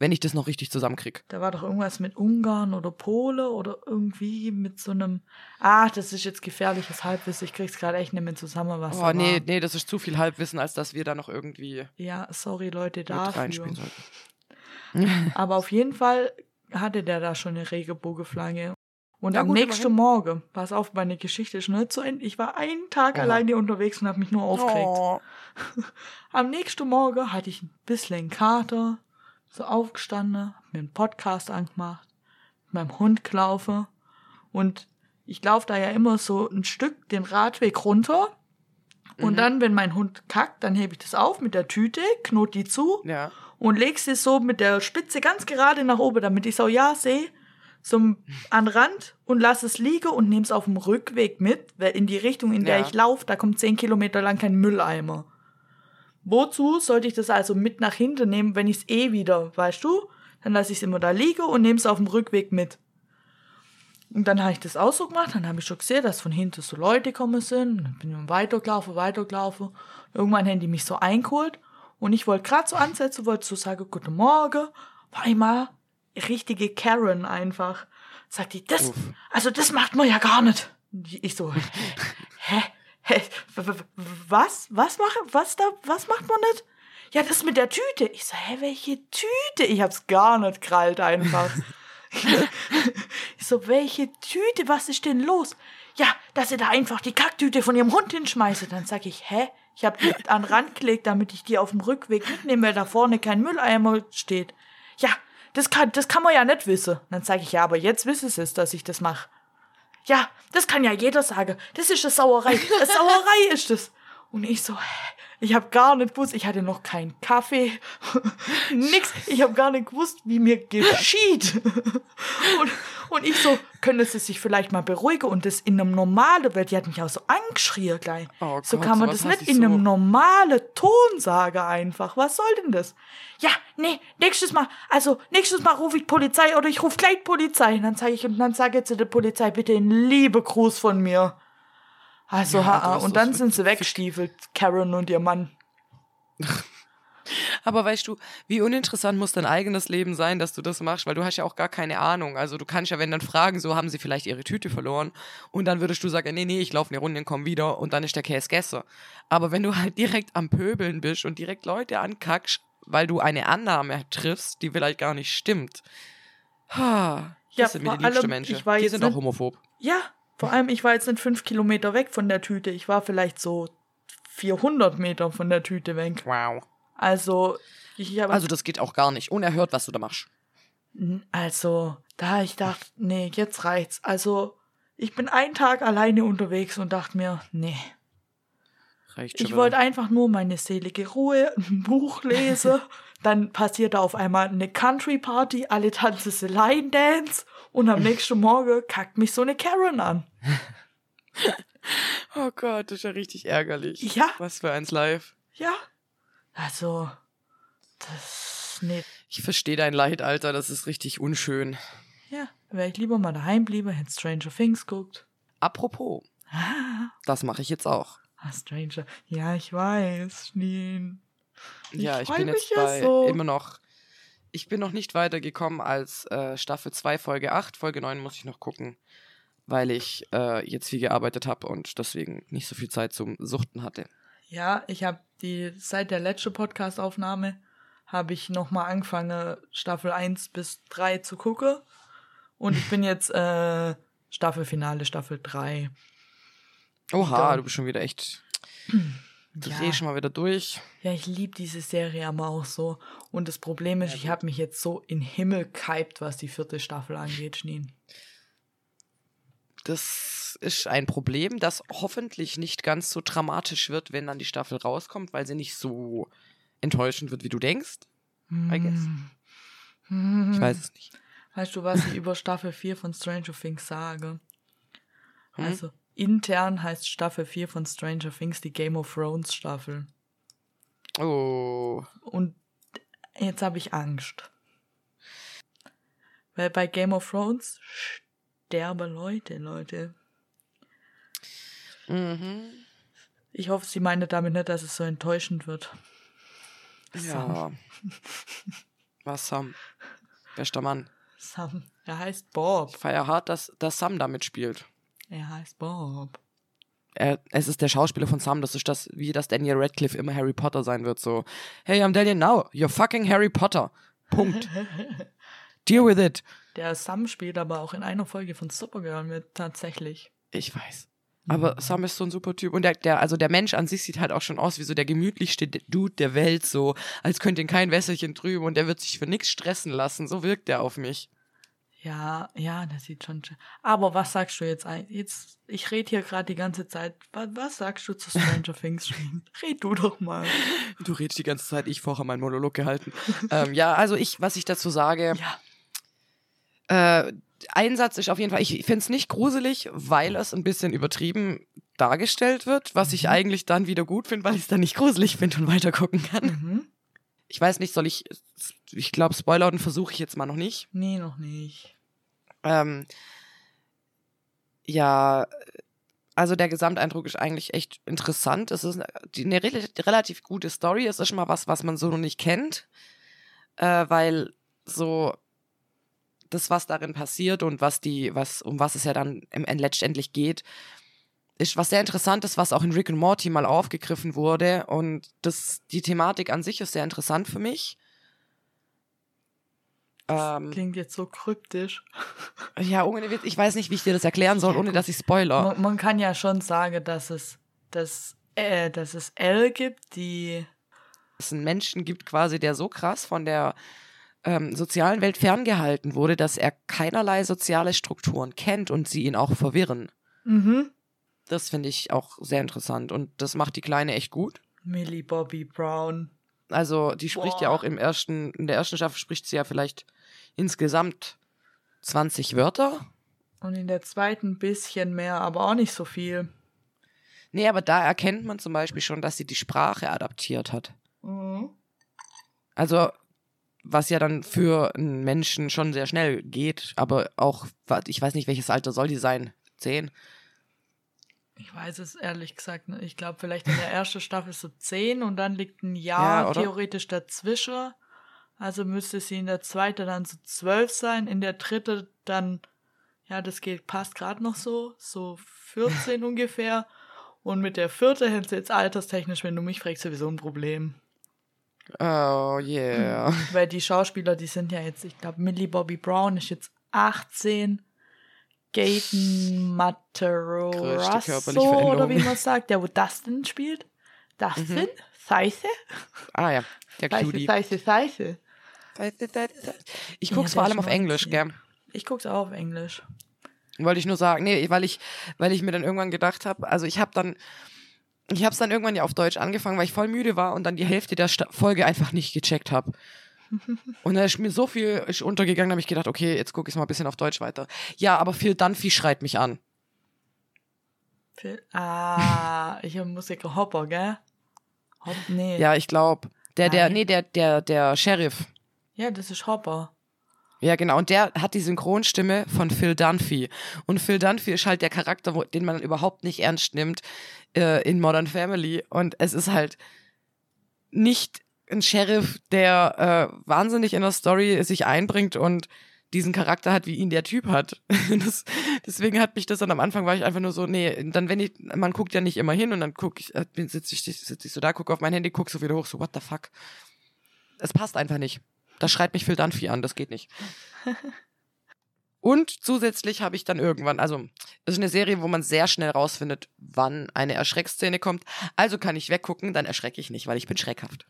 wenn ich das noch richtig zusammenkrieg. Da war doch irgendwas mit Ungarn oder Pole oder irgendwie mit so einem. Ah, das ist jetzt gefährliches Halbwissen. Ich krieg's gerade echt nicht mehr zusammen, was Oh, da nee, war. nee, das ist zu viel Halbwissen, als dass wir da noch irgendwie Ja, sorry Leute dafür. reinspielen sollten. Aber auf jeden Fall hatte der da schon eine Regenbogenflagge. Und Ja, am gut, nächsten immerhin. Morgen, pass auf, meine Geschichte ist nicht zu Ende. Ich war einen Tag Oh. alleine unterwegs und habe mich nur aufgeregt. Oh. Am nächsten Morgen hatte ich ein bisschen einen Kater, so aufgestanden, hab mir einen Podcast angemacht, mit meinem Hund gelaufen und ich laufe da ja immer so ein Stück den Radweg runter und Mhm. dann, wenn mein Hund kackt, dann hebe ich das auf mit der Tüte, knot die zu Ja. und legst sie so mit der Spitze ganz gerade nach oben, damit ich so ja sehe, zum an Rand und lass es liegen und nehm's auf dem Rückweg mit, weil in die Richtung, in der Ja. ich laufe, da kommt zehn Kilometer lang kein Mülleimer. Wozu sollte ich das also mit nach hinten nehmen, wenn ich es eh wieder, weißt du? Dann lasse ich es immer da liegen und nehme es auf dem Rückweg mit. Und dann habe ich das auch so gemacht, dann habe ich schon gesehen, dass von hinten so Leute kommen sind. Dann bin ich weitergelaufen, weitergelaufen. Irgendwann haben die mich so eingeholt und ich wollte gerade so ansetzen, wollte so sagen, guten Morgen. War immer richtige Karen einfach. Sagt die, das, also das macht man ja gar nicht. Ich so, hä? Was? Was mache, was da, was macht man nicht? Ja, das mit der Tüte. Ich so, hä, welche Tüte? Ich hab's gar nicht krallt einfach. ich so, welche Tüte? Was ist denn los? Ja, dass ihr da einfach die Kacktüte von ihrem Hund hinschmeißt. Dann sag ich, hä? Ich hab die an den Rand gelegt, damit ich die auf dem Rückweg mitnehme, weil da vorne kein Mülleimer steht. Ja, das kann, das kann man ja nicht wissen. Dann sage ich, ja, aber jetzt wissen sie es, dass ich das mache. Ja, das kann ja jeder sagen. Das ist eine Sauerei. Eine Sauerei ist das. Und ich so, ich habe gar nicht gewusst, ich hatte noch keinen Kaffee, nix. Ich habe gar nicht gewusst, wie mir geschieht. Und, und ich so, können Sie sich vielleicht mal beruhigen und das in einem normalen, weil die hat mich auch so angeschrien gleich. Oh so Gott, kann man das nicht ich in einem so. normalen Ton sagen einfach. Was soll denn das? Ja, nee, nächstes Mal, also nächstes Mal rufe ich Polizei oder ich rufe gleich Polizei. Und dann sage ich, und dann sage jetzt der Polizei bitte einen liebe Gruß von mir. Also, Ja, und dann sind sie weggestiefelt, Karen und ihr Mann. Aber weißt du, wie uninteressant muss dein eigenes Leben sein, dass du das machst, weil du hast ja auch gar keine Ahnung. Also du kannst ja, wenn dann fragen, so haben sie vielleicht ihre Tüte verloren und dann würdest du sagen, nee, nee, ich laufe eine Runde und komm wieder und dann ist der Käse gegessen. Aber wenn du halt direkt am Pöbeln bist und direkt Leute ankackst, weil du eine Annahme triffst, die vielleicht gar nicht stimmt. Ha, das Ja, sind mir die liebsten Menschen. ich war Die sind auch homophob. Ja, vor allem, ich war jetzt nicht fünf Kilometer weg von der Tüte. Ich war vielleicht so 400 Meter von der Tüte weg. Wow. Also, ich habe Also das geht auch gar nicht. Unerhört, was du da machst. Also, da ich dachte, nee, jetzt reicht's. Also, ich bin einen Tag alleine unterwegs und dachte mir, nee. Reicht schon Ich wollte einfach nur meine selige Ruhe, ein Buch lesen. Dann passiert da auf einmal eine Country Party, alle tanzen sie Line Dance und am nächsten Morgen kackt mich so eine Karen an. Oh Gott, das ist ja richtig ärgerlich. Ja. Was für eins live. Ja. Also, das nee. Ich verstehe dein Leid, Alter. Das ist richtig unschön. Ja, wäre ich lieber mal daheim bliebe, hätte Stranger Things guckt. Apropos, Ah, das mache ich jetzt auch. ah, Stranger. Ja, ich weiß, Schneen. Ich ja, ich bin mich jetzt ja bei so. immer noch. Ich bin noch nicht weitergekommen als äh, Staffel 2, Folge 8. Folge 9 muss ich noch gucken, weil ich äh, jetzt viel gearbeitet habe und deswegen nicht so viel Zeit zum Suchten hatte. Ja, ich habe die seit der letzten Podcast-Aufnahme habe ich nochmal angefangen, Staffel 1 bis 3 zu gucken. Und ich bin jetzt äh, Staffelfinale, Staffel 3. Oha, Ja. du bist schon wieder echt. Ja. drehst schon mal wieder durch. Ja, ich liebe diese Serie aber auch so. Und das Problem ist, ich habe mich jetzt so in Himmel gehypt, was die vierte Staffel angeht, Schneen. Das ist ein Problem, das hoffentlich nicht ganz so dramatisch wird, wenn dann die Staffel rauskommt, weil sie nicht so enttäuschend wird, wie du denkst. I guess. Hm. Ich weiß es nicht. Weißt du, was ich über Staffel 4 von Stranger Things sage? Hm? Also, intern heißt Staffel 4 von Stranger Things die Game of Thrones Staffel. Oh. Und jetzt habe ich Angst. Weil bei Game of Thrones sterben Leute, Leute. Mhm. Ich hoffe, sie meine damit nicht, dass es so enttäuschend wird. Ja. Was Sam? Bester Mann. Sam, er heißt Bob. Ich feier hart, dass, dass Sam da mitspielt. Er heißt Bob. Er, es ist der Schauspieler von Sam, das ist das, wie das Daniel Radcliffe immer Harry Potter sein wird. So, hey, I'm Daniel now. You're fucking Harry Potter. Punkt. Deal with it. Der Sam spielt aber auch in einer Folge von Supergirl mit, tatsächlich. Ich weiß. Aber Sam ist so ein super Typ. Und der, der, also der Mensch an sich sieht halt auch schon aus wie so der gemütlichste Dude der Welt, so, als könnte ihn kein Wässerchen trüben und der wird sich für nichts stressen lassen. So wirkt der auf mich. Ja, ja, das sieht schon. schön- Aber was sagst du jetzt eigentlich? Jetzt, ich rede hier gerade die ganze Zeit. Was, was sagst du zu Stranger Things? Red du doch mal. Du redest die ganze Zeit, ich vorher meinen Monolog gehalten. ähm, ja, also ich, was ich dazu sage, Ja. äh, Einsatz ist auf jeden Fall, ich finde es nicht gruselig, weil es ein bisschen übertrieben dargestellt wird, was ich eigentlich dann wieder gut finde, weil ich es dann nicht gruselig finde und weitergucken kann. Mhm. Ich weiß nicht, soll ich, ich glaube, Spoilern versuche ich jetzt mal noch nicht. Nee, noch nicht. Ähm, ja, also der Gesamteindruck ist eigentlich echt interessant. Es ist eine, relativ gute Story. Es ist schon mal was, was man so noch nicht kennt, äh, weil so das, was darin passiert und was die, was um was es ja dann im, End letztendlich geht, ist was sehr Interessantes, was auch in Rick and Morty mal aufgegriffen wurde. Und das, die Thematik an sich ist sehr interessant für mich. Ähm, Klingt jetzt so kryptisch. ja, ohne Witz, ich weiß nicht, wie ich dir das erklären soll, ohne dass ich spoiler. Man, man kann ja schon sagen, dass es, dass, äh, dass es Elle gibt, die. es einen Menschen gibt quasi, der so krass von der ähm, sozialen Welt ferngehalten wurde, dass er keinerlei soziale Strukturen kennt und sie ihn auch verwirren. Mhm. Das finde ich auch sehr interessant und das macht die Kleine echt gut. Millie Bobby Brown. Also die spricht ja Boah. auch im ersten, in der ersten Staffel spricht sie ja vielleicht insgesamt 20 Wörter. Und in der zweiten ein bisschen mehr, aber auch nicht so viel. Nee, aber da erkennt man zum Beispiel schon, dass sie die Sprache adaptiert hat. Mhm. Also, was ja dann für einen Menschen schon sehr schnell geht, aber auch, ich weiß nicht, welches Alter soll die sein? Zehn? Ich weiß es ehrlich gesagt nicht. Ich glaube, vielleicht in der ersten Staffel so 10 und dann liegt ein Jahr Ja, theoretisch dazwischen. Also müsste sie in der zweiten dann so 12 sein, in der dritten dann, ja, das geht, passt gerade noch so, so 14 ungefähr. Und mit der vierten hätten sie jetzt alterstechnisch, wenn du mich fragst, sowieso ein Problem. Oh, yeah. Weil die Schauspieler, die sind ja jetzt, ich glaube, Millie Bobby Brown ist jetzt 18. Gaten körperliche oder wie man sagt, der wo Dustin spielt. Dustin? Seife? Ah ja, der Seife, Cutie. Seife, Seife. Ich Ja, guck's der vor allem auf Englisch, zehn. gern. Ich guck's auch auf Englisch. Wollte ich nur sagen, nee, weil ich, weil ich mir dann irgendwann gedacht habe, also ich habe dann, ich habe es dann irgendwann ja auf Deutsch angefangen, weil ich voll müde war und dann die Hälfte der Sta Folge einfach nicht gecheckt habe. Und da ist mir so viel untergegangen, da habe ich gedacht, okay, jetzt gucke ich mal ein bisschen auf Deutsch weiter. Ja, aber Phil Dunphy schreit mich an. Phil, ah, ich habe Musiker Hopper, gell? Hop, nee. Ja, ich glaube. Der, der, nee, der, der, der Sheriff. ja, das ist Hopper. Ja, genau. Und der hat die Synchronstimme von Phil Dunphy. Und Phil Dunphy ist halt der Charakter, den man überhaupt nicht ernst nimmt äh, in Modern Family. Und es ist halt nicht ein Sheriff, der äh, wahnsinnig in der Story sich einbringt und diesen Charakter hat, wie ihn der Typ hat. Das, deswegen hat mich das dann am Anfang, war ich einfach nur so, nee, dann wenn ich, man guckt ja nicht immer hin und dann guck ich, äh, sitze ich, sitz ich so da, gucke auf mein Handy, guck so wieder hoch, so what the fuck. Es passt einfach nicht. Da schreit mich Phil Dunphy an, das geht nicht. Und zusätzlich habe ich dann irgendwann, also es ist eine Serie, wo man sehr schnell rausfindet, wann eine Erschreckszene kommt. Also kann ich weggucken, dann erschrecke ich nicht, weil ich bin schreckhaft.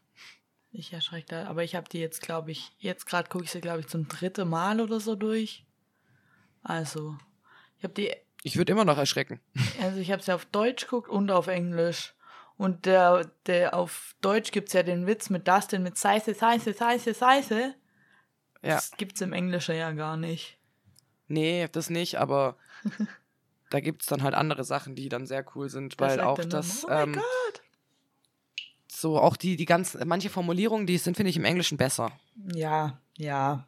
Ich erschrecke da, aber ich habe die jetzt, glaube ich, jetzt gerade gucke ich sie, glaube ich, zum dritten Mal oder so durch. Also, ich habe die, Ich würde immer noch erschrecken. also ich habe sie auf Deutsch geguckt und auf Englisch. Und der, der auf Deutsch gibt's ja den Witz mit Dustin mit Seiße, Seiße, Seiße, Seiße. Ja. Das gibt's im Englischen ja gar nicht. Nee, das nicht, aber da gibt's dann halt andere Sachen, die dann sehr cool sind, Da weil auch er dann, das, Oh mein ähm, Gott. So auch die, die ganzen, manche Formulierungen, die sind, finde ich, im Englischen besser. Ja, ja.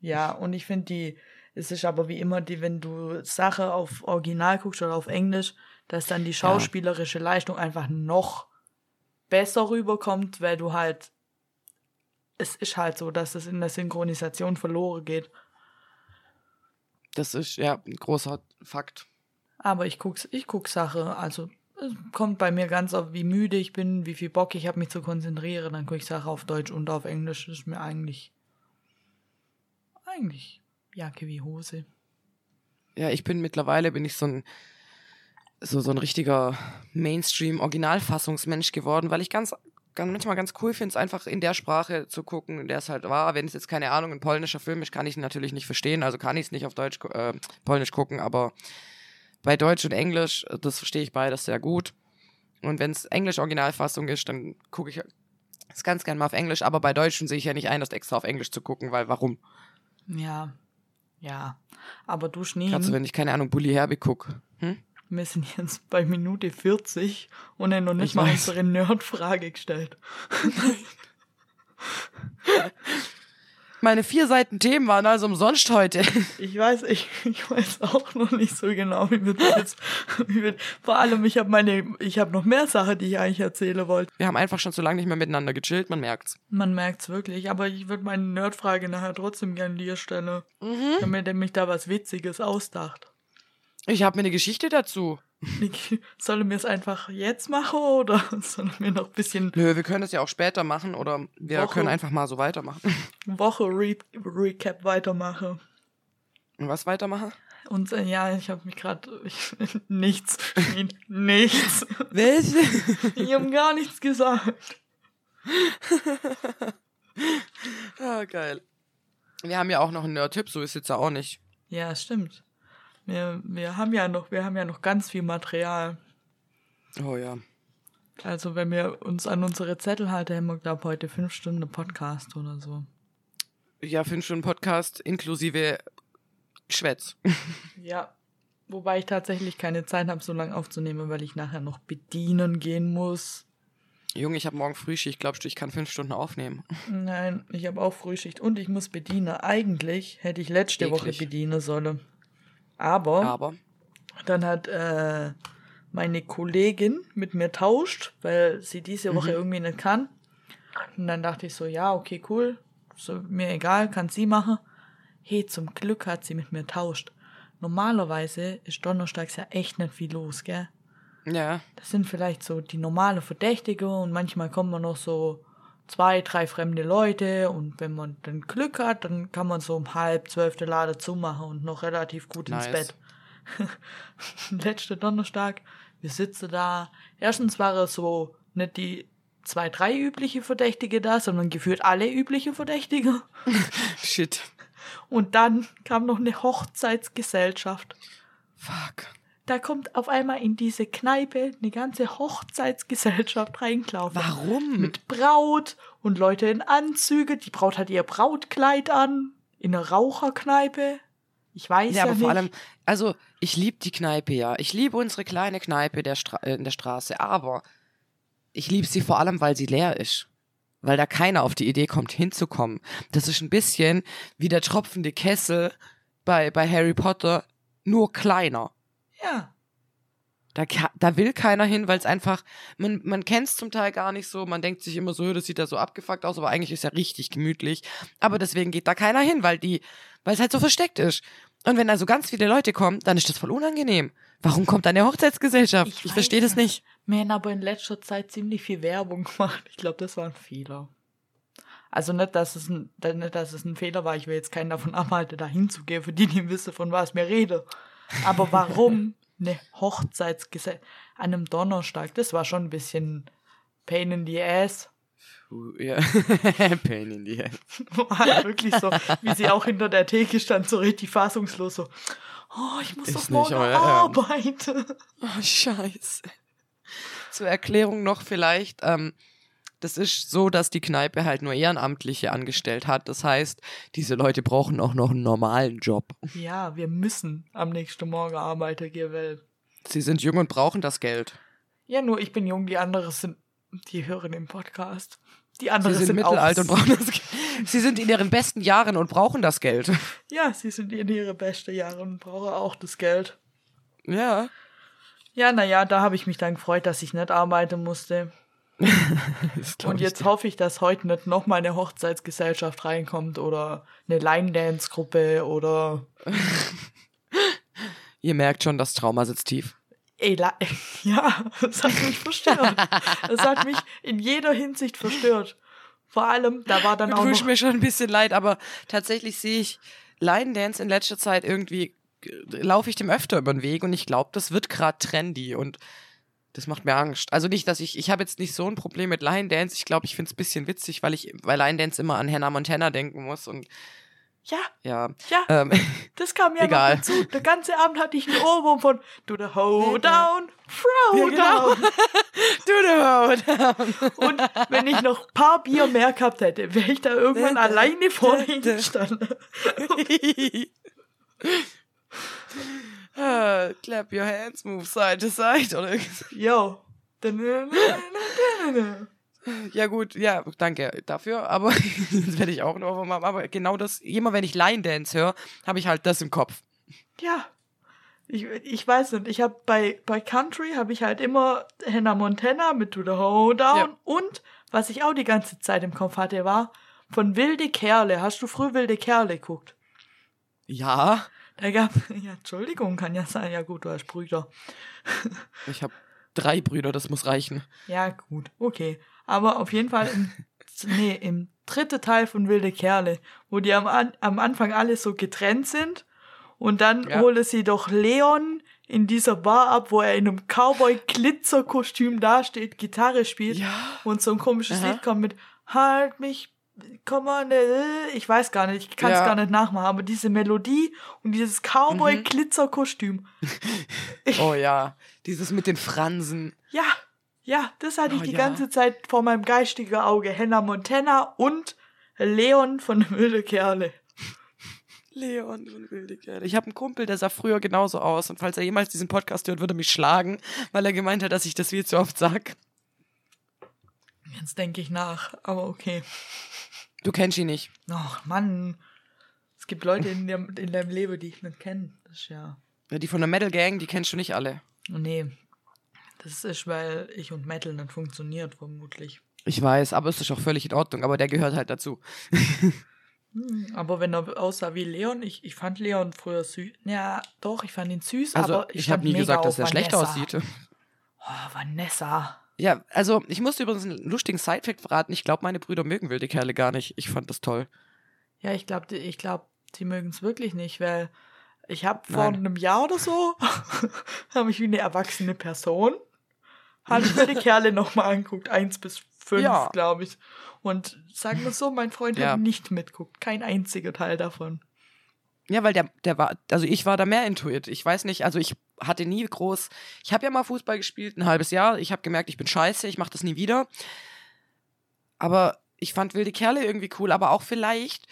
Ja, und ich finde die, es ist aber wie immer, die, wenn du Sache auf Original guckst oder auf Englisch, dass dann die schauspielerische Leistung einfach noch besser rüberkommt, weil du halt, es ist halt so, dass es in der Synchronisation verloren geht. Das ist ja ein großer Fakt. Aber ich guck's, ich guck Sache, also es kommt bei mir ganz auf, wie müde ich bin, wie viel Bock ich habe, mich zu konzentrieren, dann gucke ich Sache auf Deutsch und auf Englisch. Das ist mir eigentlich, eigentlich Jacke wie Hose. Ja, ich bin mittlerweile bin ich so ein so so ein richtiger Mainstream-Originalfassungsmensch geworden, weil ich ganz, ganz manchmal ganz cool finde, es einfach in der Sprache zu gucken, in der es halt war. Wenn es jetzt keine Ahnung ein polnischer Film ist, kann ich ihn natürlich nicht verstehen, also kann ich es nicht auf Deutsch, äh, Polnisch gucken, aber bei Deutsch und Englisch, äh, das verstehe ich beides sehr gut. Und wenn es Englisch-Originalfassung ist, dann gucke ich es ganz gern mal auf Englisch, aber bei Deutschen sehe ich ja nicht ein, das extra auf Englisch zu gucken, weil warum? Ja, ja. Aber du Schnee, Gerade wenn ich keine Ahnung Bully Herbig gucke. Hm? wir sind jetzt bei Minute 40 und haben noch nicht Ich mal weiß. unsere Nerd-Frage gestellt. Meine vier Seiten Themen waren also umsonst heute. Ich weiß, ich, ich weiß auch noch nicht so genau, wie wir das jetzt, wie wir, vor allem, ich habe meine, ich habe noch mehr Sachen, die ich eigentlich erzählen wollte. Wir haben einfach schon zu lange nicht mehr miteinander gechillt, man merkt's. Man merkt's wirklich, aber ich würde meine Nerdfrage nachher trotzdem gerne dir stellen. Mhm. Ich habe mir nämlich da was Witziges ausdacht. Ich habe mir eine Geschichte dazu. Niki, Sollen wir es einfach jetzt machen oder sollen wir noch ein bisschen Nö, wir können das ja auch später machen oder wir Woche. können einfach mal so weitermachen. Woche Re Recap weitermachen? Was weitermachen? Und äh, ja, ich habe mich gerade nichts, nichts. Was? Ich habe gar nichts gesagt. ah, geil. Wir haben ja auch noch einen Nerd-Tipp, so ist jetzt ja auch nicht. Ja, stimmt. Wir, wir haben ja noch, wir haben ja noch ganz viel Material. Oh ja. Also wenn wir uns an unsere Zettel halten, haben wir, glaube heute fünf Stunden Podcast oder so. Ja, fünf Stunden Podcast inklusive Schwätz. Ja. Wobei ich tatsächlich keine Zeit habe, so lange aufzunehmen, weil ich nachher noch bedienen gehen muss. Junge, ich habe morgen Frühschicht. Glaubst du, ich kann fünf Stunden aufnehmen? Nein, ich habe auch Frühschicht und ich muss bedienen. Eigentlich hätte ich letzte Woche Eklig. bedienen sollen. Aber Aber dann hat äh, meine Kollegin mit mir tauscht, weil sie diese Woche irgendwie nicht kann. Und dann dachte ich so, ja, okay, cool. So, mir egal, kann sie machen. Hey, zum Glück hat sie mit mir tauscht. Normalerweise ist donnerstags ja echt nicht viel los, gell? ja, Das sind vielleicht so die normale Verdächtige und manchmal kommen noch so zwei, drei fremde Leute und wenn man dann Glück hat, dann kann man so um halb zwölf der Lade zumachen und noch relativ gut ins Nice. Bett. Letzte Donnerstag, wir sitzen da. Erstens war es so nicht die zwei, drei übliche Verdächtige da, sondern gefühlt alle übliche Verdächtige. shit. Und dann kam noch eine Hochzeitsgesellschaft. Fuck. Da kommt auf einmal in diese Kneipe eine ganze Hochzeitsgesellschaft reingelaufen. Warum? Mit Braut und Leute in Anzüge. Die Braut hat ihr Brautkleid an. In einer Raucherkneipe. Ich weiß ja, ja, aber nicht. vor allem, also ich liebe die Kneipe, ja. Ich liebe unsere kleine Kneipe der Stra äh, in der Straße, aber ich liebe sie vor allem, weil sie leer ist. Weil da keiner auf die Idee kommt, hinzukommen. Das ist ein bisschen wie der tropfende Kessel bei, bei Harry Potter, nur kleiner. Ja. Da, da will keiner hin, weil es einfach, man, man kennt es zum Teil gar nicht so, man denkt sich immer so, das sieht ja so abgefuckt aus, aber eigentlich ist ja richtig gemütlich. Aber deswegen geht da keiner hin, weil die, weil es halt so versteckt ist. Und wenn also ganz viele Leute kommen, dann ist das voll unangenehm. Warum kommt da eine Hochzeitsgesellschaft? Ich Ich, verstehe das nicht. Wir haben aber in letzter Zeit ziemlich viel Werbung gemacht. Ich glaube, das war ein Fehler. Also nicht, dass es ein, nicht, dass es ein Fehler war. Ich will jetzt keinen davon abhalten, da hinzugehen, für die, die wissen, von was mir rede. Aber warum eine Hochzeitsgesellschaft an einem Donnerstag? Das war schon ein bisschen Pain in the ass. Ja. Pain in the ass. War wirklich so, wie sie auch hinter der Theke stand, so richtig fassungslos so. Oh, ich muss doch nicht morgen arbeiten. Oh, scheiße. Zur Erklärung noch vielleicht, ähm, das ist so, dass die Kneipe halt nur Ehrenamtliche angestellt hat. Das heißt, diese Leute brauchen auch noch einen normalen Job. Ja, wir müssen am nächsten Morgen arbeiten gehen, weil Sie sind jung und brauchen das Geld. Ja, nur ich bin jung, die anderen sind, die hören den Podcast. Die Sie anderen sind, sind, mittelalt und brauchen das Geld. Sie sind in ihren besten Jahren und brauchen das Geld. Ja, sie sind in ihre besten Jahre und brauchen auch das Geld. Ja. Ja, naja, da habe ich mich dann gefreut, dass ich nicht arbeiten musste. Und jetzt hoffe ich, dass heute nicht noch mal eine Hochzeitsgesellschaft reinkommt oder eine Line-Dance-Gruppe oder Ihr merkt schon, das Trauma sitzt tief. Ey, ja, das hat mich verstört. Das hat mich in jeder Hinsicht verstört. Vor allem, da war dann auch Tut mir schon ein bisschen leid, aber tatsächlich sehe ich Line Dance in letzter Zeit irgendwie, äh, laufe ich dem öfter über den Weg und ich glaube, das wird gerade trendy und das macht mir Angst. Also nicht, dass ich, ich habe jetzt nicht so ein Problem mit Line Dance. Ich glaube, ich finde es ein bisschen witzig, weil ich, weil Line Dance immer an Hannah Montana denken muss und ja, ja. ja, Ähm, das kam ja Egal. noch dazu. Der ganze Abend hatte ich einen Ohrwurm von Do the Ho down, Throw Ja, genau. down. du down. Und wenn ich noch ein paar Bier mehr gehabt hätte, wäre ich da irgendwann alleine vor da, ihnen da. gestanden. Ah, clap your hands, move side to side oder irgendwas. Yo. Ja gut, ja, danke dafür, aber jetzt werde ich auch noch mal, aber genau das, immer wenn ich Line Dance höre, habe ich halt das im Kopf. Ja. Ich, ich weiß nicht, ich habe bei, bei Country habe ich halt immer Hannah Montana mit Do the Ho Down Ja. und was ich auch die ganze Zeit im Kopf hatte, war von Wilde Kerle. Hast du früh Wilde Kerle geguckt? Ja, Da gab, ja, Entschuldigung, kann ja sein, ja gut, du hast Brüder. ich habe drei Brüder, das muss reichen. Ja, gut, okay. Aber auf jeden Fall im, nee, im dritten Teil von Wilde Kerle, wo die am, am Anfang alle so getrennt sind und dann Ja. hole sie doch Leon in dieser Bar ab, wo er in einem Cowboy-Glitzerkostüm dasteht, Gitarre spielt Ja. und so ein komisches Aha. Lied kommt mit Halt mich, ich weiß gar nicht, ich kann es Ja. gar nicht nachmachen, aber diese Melodie und dieses Cowboy-Glitzerkostüm, Oh ja, dieses mit den Fransen. Ja, ja, das hatte ich Oh, die ja. ganze Zeit vor meinem geistigen Auge. Hannah Montana und Leon von Wilde Kerle. Leon von Wilde Kerle. Ich habe einen Kumpel, der sah früher genauso aus und falls er jemals diesen Podcast hört, würde er mich schlagen, weil er gemeint hat, dass ich das viel zu oft sag. Jetzt denke ich nach, aber okay. Du kennst ihn nicht. Ach, Mann. Es gibt Leute in, dem, in deinem Leben, die ich nicht kenne. Das ist ja. Ja, Die von der Metal Gang, die kennst du nicht alle. Nee. Das ist, weil ich und Metal nicht funktioniert, vermutlich. Ich weiß, aber es ist auch völlig in Ordnung, aber der gehört halt dazu. Hm, Aber wenn er aussah wie Leon, ich, ich fand Leon früher süß. Ja, doch, ich fand ihn süß, Also, aber ich, ich habe nie gesagt, dass er schlecht aussieht. Oh, Vanessa. Ja, also ich musste übrigens einen lustigen Sidefact verraten. Ich glaube, meine Brüder mögen wilde Kerle gar nicht. Ich fand das toll. Ja, ich glaube, ich glaub, die mögen es wirklich nicht, weil ich habe vor einem Jahr oder so, habe ich wie eine erwachsene Person, habe ich mir die Kerle nochmal angeguckt, eins bis fünf, Ja. glaube ich. Und sagen wir so, mein Freund Ja. hat nicht mitguckt, kein einziger Teil davon. Ja, weil der, der war, also ich war da mehr intuit. Ich weiß nicht, also ich hatte nie groß, ich habe ja mal Fußball gespielt, ein halbes Jahr. Ich habe gemerkt, ich bin scheiße, ich mache das nie wieder. Aber ich fand wilde Kerle irgendwie cool, aber auch vielleicht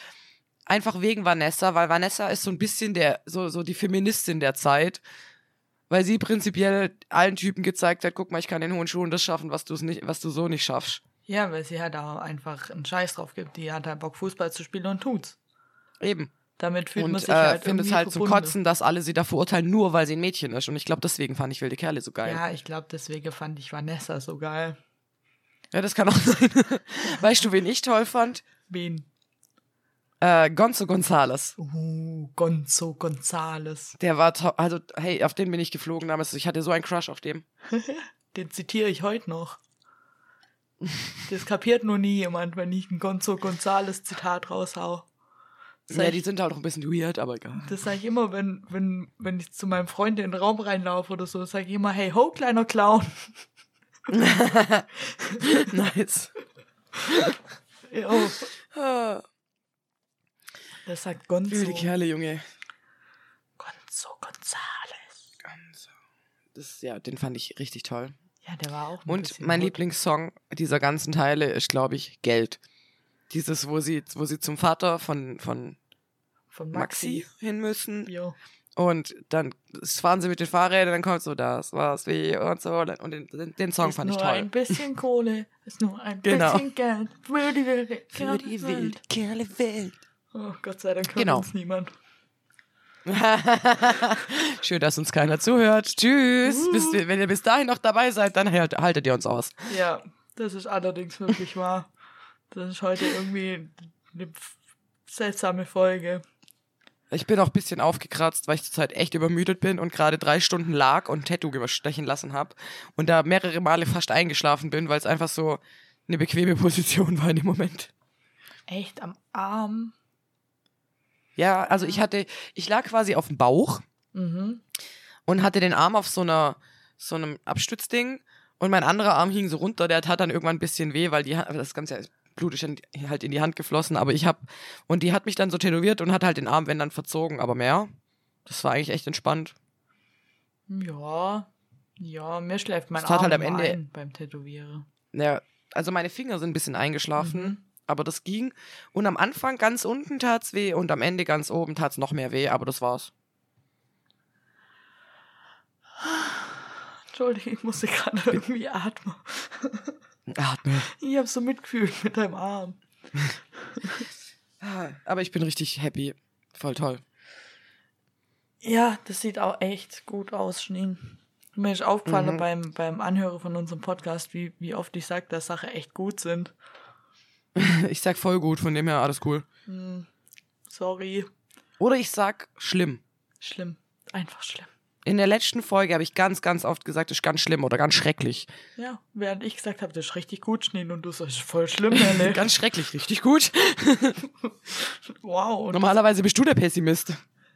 einfach wegen Vanessa, weil Vanessa ist so ein bisschen der, so, so die Feministin der Zeit. Weil sie prinzipiell allen Typen gezeigt hat, guck mal, ich kann in hohen Schuhen das schaffen, was, du's nicht, was du so nicht schaffst. Ja, weil sie halt auch einfach einen Scheiß drauf gibt. Die hat halt Bock, Fußball zu spielen und tut's. Eben. Damit fühlt man Und sich äh, halt finde es irgendwie halt zum verbunden. Kotzen, dass alle sie da verurteilen, nur weil sie ein Mädchen ist. Und ich glaube, deswegen fand ich wilde Kerle so geil. Ja, ich glaube, deswegen fand ich Vanessa so geil. Ja, das kann auch sein. weißt du, wen ich toll fand? Wen? Äh, Gonzo Gonzales. Uh, Gonzo Gonzales. Der war toll. Also, hey, auf den bin ich geflogen damals. Ich hatte so einen Crush auf dem. Den zitiere ich heute noch. Das kapiert nur nie jemand, wenn ich ein Gonzo Gonzales Zitat raushau. Das Ja, die sind halt auch ein bisschen weird, aber egal. das sage ich immer, wenn, wenn, wenn ich zu meinem Freund in den Raum reinlaufe oder so, sage ich immer, hey ho, kleiner Clown. nice. Jo. Ah, Das sagt Gonzo. wilde Kerle, Junge. Gonzo Gonzales. Gonzo. Das, ja, den fand ich richtig toll. Ja, der war auch Und mein hot. Lieblingssong dieser ganzen Teile ist, glaube ich, Geld. Dieses, wo sie, wo sie zum Vater von, von von Maxi, Maxi. hin müssen. Jo. Und dann fahren sie mit den Fahrrädern, dann kommt so, das war's wie und so. Und den, den, den Song ist fand ich nur toll. ein bisschen Kohle, ist nur ein Genau. bisschen Geld für die wilde Für die wilde Kerle Welt. Oh, Gott sei Dank hört Genau. uns niemand. Schön, dass uns keiner zuhört. Tschüss. Bis, wenn ihr bis dahin noch dabei seid, dann halt, haltet ihr uns aus. Ja, das ist allerdings wirklich wahr. Das ist heute irgendwie eine seltsame Folge. Ich bin auch ein bisschen aufgekratzt, weil ich zurzeit echt übermüdet bin und gerade drei Stunden lag und Tattoo überstechen lassen habe. Und da mehrere Male fast eingeschlafen bin, weil es einfach so eine bequeme Position war in dem Moment. Echt am Arm. Ja, also ich hatte, ich lag quasi auf dem Bauch Mhm. und hatte den Arm auf so einer, so einem Abstützding und mein anderer Arm hing so runter, der tat dann irgendwann ein bisschen weh, weil die, das ganze Blut ist halt in die Hand geflossen, aber ich hab, und die hat mich dann so tätowiert und hat halt den Arm, wenn dann verzogen, aber mehr. Das war eigentlich echt entspannt. Ja. Ja, mir schläft mein Es tat Arm halt am Ende- ein beim Tätowieren. Ja, also meine Finger sind ein bisschen eingeschlafen, Mhm. aber das ging. Und am Anfang ganz unten tat's weh und am Ende ganz oben tat's noch mehr weh, aber das war's. Entschuldige, ich musste gerade irgendwie atmen. Atme. Ich hab so mitgefühlt mit deinem Arm. Ah, Aber ich bin richtig happy. Voll toll. Ja, das sieht auch echt gut aus, Schneen. Mir ist aufgefallen Mhm. beim, beim Anhören von unserem Podcast, wie, wie oft ich sage, dass Sachen echt gut sind. Ich sag voll gut, von dem her alles cool. Hm, sorry. Oder ich sag schlimm. Schlimm. Einfach schlimm. In der letzten Folge habe ich ganz, ganz oft gesagt, das ist ganz schlimm oder ganz schrecklich. Ja, während ich gesagt habe, das ist richtig gut, Schneen, und du sagst, voll schlimm, Helle. ganz schrecklich, richtig gut. wow. Normalerweise bist du der Pessimist.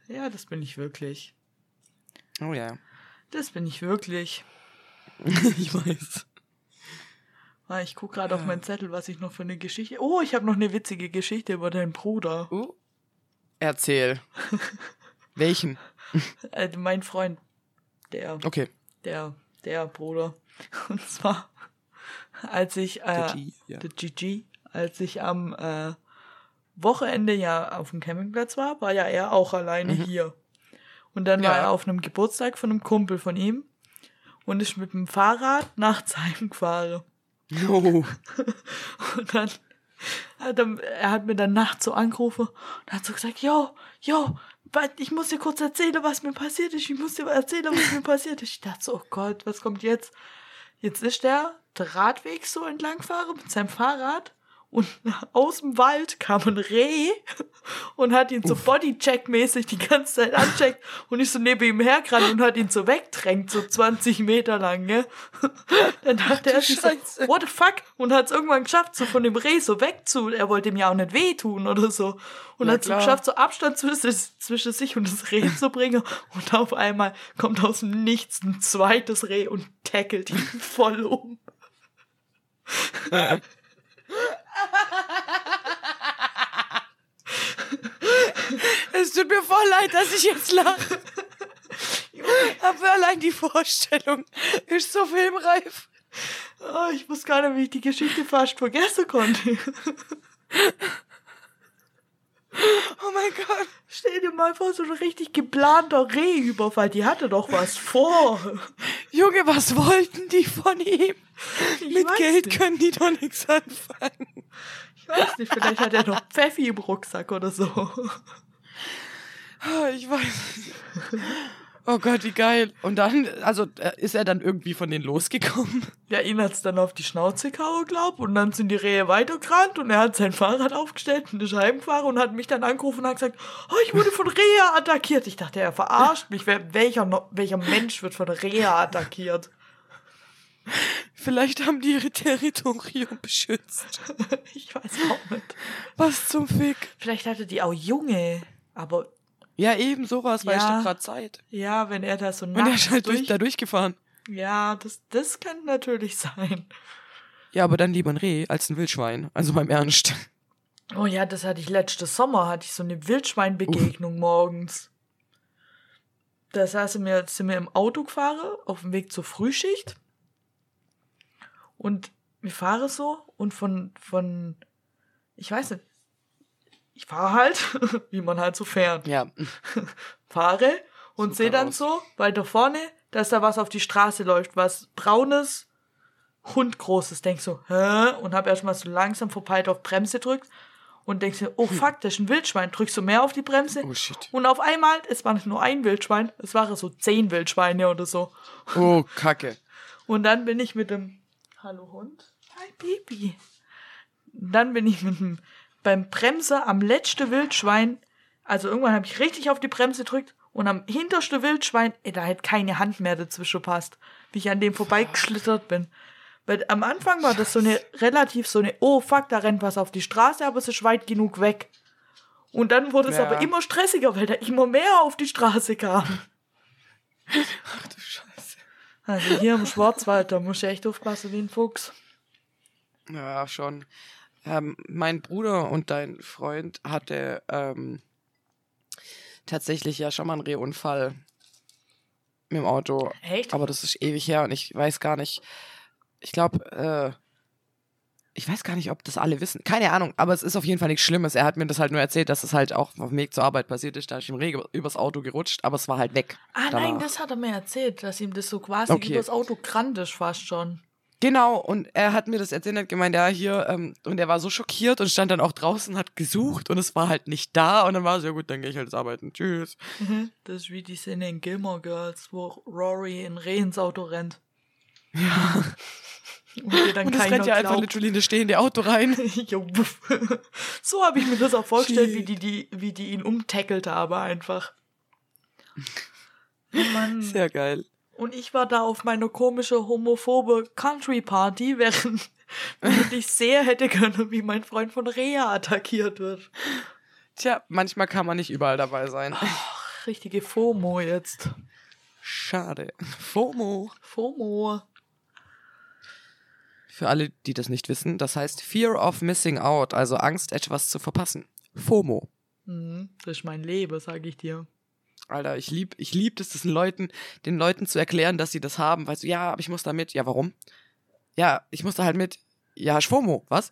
ja, das bin ich wirklich. Oh ja. Das bin ich wirklich. ich weiß. Ah, Ich gucke gerade auf meinen Zettel, was ich noch für eine Geschichte. Oh, ich habe noch eine witzige Geschichte über deinen Bruder. Uh. Erzähl. Welchen? Äh, mein Freund, der, Okay. der, der Bruder. Und zwar, als ich, äh, Der G, ja. der GG, als ich am äh, Wochenende ja auf dem Campingplatz war, war ja er auch alleine hier. Und dann war Ja. er auf einem Geburtstag von einem Kumpel von ihm und ist mit dem Fahrrad nachts heimgefahren. Oh. Und dann hat er, er hat mir dann nachts so angerufen und hat so gesagt, yo, yo, warte, ich muss dir kurz erzählen, was mir passiert ist. Ich muss dir erzählen, was mir passiert ist. Ich dachte so, oh Gott, was kommt jetzt? Jetzt ist der, Radweg so entlangfahren mit seinem Fahrrad und aus dem Wald kam ein Reh und hat ihn so Bodycheck-mäßig die ganze Zeit ancheckt und ich so neben ihm hergerannt und hat ihn so wegdrängt, so 20 Meter lang, ne? Dann dachte er sich so, what the fuck? Und hat es irgendwann geschafft, so von dem Reh so wegzu. Er wollte ihm ja auch nicht wehtun oder so. Und hat so klar. geschafft, so Abstand zwischen, zwischen sich und das Reh zu bringen. Und auf einmal kommt aus dem Nichts ein zweites Reh und tackelt ihn voll um. Es tut mir voll leid, dass ich jetzt lache. Aber allein die Vorstellung ist so filmreif. Oh, ich wusste gar nicht, wie ich die Geschichte fast vergessen konnte. Oh mein Gott. Stell dir mal vor, so ein richtig geplanter Rehüberfall. Die hatte doch was vor. Junge, was wollten die von ihm? Ich Mit Geld nicht. können die doch nichts anfangen. Ich weiß nicht, vielleicht hat er noch Pfeffi im Rucksack oder so. Ah, Ich weiß nicht. Oh Gott, wie geil. Und dann, also äh, ist er dann irgendwie von denen losgekommen? Ja, ihn hat's dann auf die Schnauze gehauen, glaub, und dann sind die Rehe weitergerannt und er hat sein Fahrrad aufgestellt und ist heimgefahren und hat mich dann angerufen und hat gesagt, oh, ich wurde von Rehe attackiert. Ich dachte, er verarscht mich. Welcher, welcher Mensch wird von Rehe attackiert? Vielleicht haben die ihre Territorium beschützt. Ich weiß auch nicht. Was zum Fick? Vielleicht hatte die auch Junge, aber Ja, eben sowas, weil ich Ja. doch gerade Zeit. ja, wenn er da so Und er nachts ist halt durch, da durchgefahren. Ja, das, das kann natürlich sein. Ja, aber dann lieber ein Reh als ein Wildschwein. Also beim Ernst. Oh ja, das hatte ich letztes Sommer, hatte ich so eine Wildschweinbegegnung morgens. Da saßen wir, sind wir im Auto gefahren, auf dem Weg zur Frühschicht. Und wir fahren so und von, von, ich weiß nicht, ich fahre halt, wie man halt so fährt. Ja. Fahre und sehe dann aus. so weiter vorne, dass da was auf die Straße läuft, was braunes, hundgroßes. Denk so, hä? Und hab erstmal so langsam verpeilt auf Bremse drückt und denkst mir, oh fuck, das ist ein Wildschwein. Drückst du mehr auf die Bremse Oh shit. und auf einmal, es war nicht nur ein Wildschwein, es waren so zehn Wildschweine oder so. Oh, Kacke. Und dann bin ich mit dem Hallo Hund. Hi Baby. Dann bin ich mit dem beim Bremse am letzten Wildschwein, also irgendwann habe ich richtig auf die Bremse gedrückt und am hintersten Wildschwein, ey, da hätte keine Hand mehr dazwischen passt, wie ich an dem vorbeigeschlittert bin. Weil am Anfang war das so eine relativ so eine, oh fuck, da rennt was auf die Straße, aber es ist weit genug weg. Und dann wurde es Ja. aber immer stressiger, weil da immer mehr auf die Straße kam. Ach du Scheiße. Also hier im Schwarzwald, da muss ich echt aufpassen wie ein Fuchs. Ja, schon. Ähm, mein Bruder und dein Freund hatte ähm, tatsächlich ja schon mal einen Rehunfall mit dem Auto. Echt? Aber das ist ewig her und ich weiß gar nicht. Ich glaube, äh, ich weiß gar nicht, ob das alle wissen. Keine Ahnung, aber es ist auf jeden Fall nichts Schlimmes. Er hat mir das halt nur erzählt, dass es halt auch auf dem Weg zur Arbeit passiert ist. Da ist ihm Reh übers Auto gerutscht, aber es war halt weg. Ah danach. nein, das hat er mir erzählt, dass ihm das so quasi Okay. übers Auto krannt ist fast schon. Genau, und er hat mir das erzählt, hat gemeint, ja, hier, ähm, und er war so schockiert und stand dann auch draußen, hat gesucht und es war halt nicht da und dann war es, ja gut, dann gehe ich halt jetzt arbeiten. Tschüss. Das ist wie die Szene in Gilmore Girls, wo Rory in Reh ins Auto rennt. Ja. Und ihr dann Und keiner rennt ja einfach literally in das stehende Auto rein. Jo, so habe ich mir das auch vorgestellt, wie die, die, wie die ihn umtackelt haben einfach. Oh Mann. Sehr geil. Und ich war da auf meiner komische homophobe Country Party, während während ich sehr hätte können, wie mein Freund von Rea attackiert wird. Tja, manchmal kann man nicht überall dabei sein. Richtige FOMO jetzt. Schade. FOMO. FOMO. Für alle, die das nicht wissen, das heißt Fear of Missing Out, also Angst, etwas zu verpassen. FOMO. Mhm, das ist mein Leben, sage ich dir. Alter, ich lieb, ich lieb das, das den Leuten, den Leuten zu erklären, dass sie das haben. Weißt du, ja, aber ich muss da mit. Ja, warum? Ja, ich muss da halt mit. Ja, FOMO, was?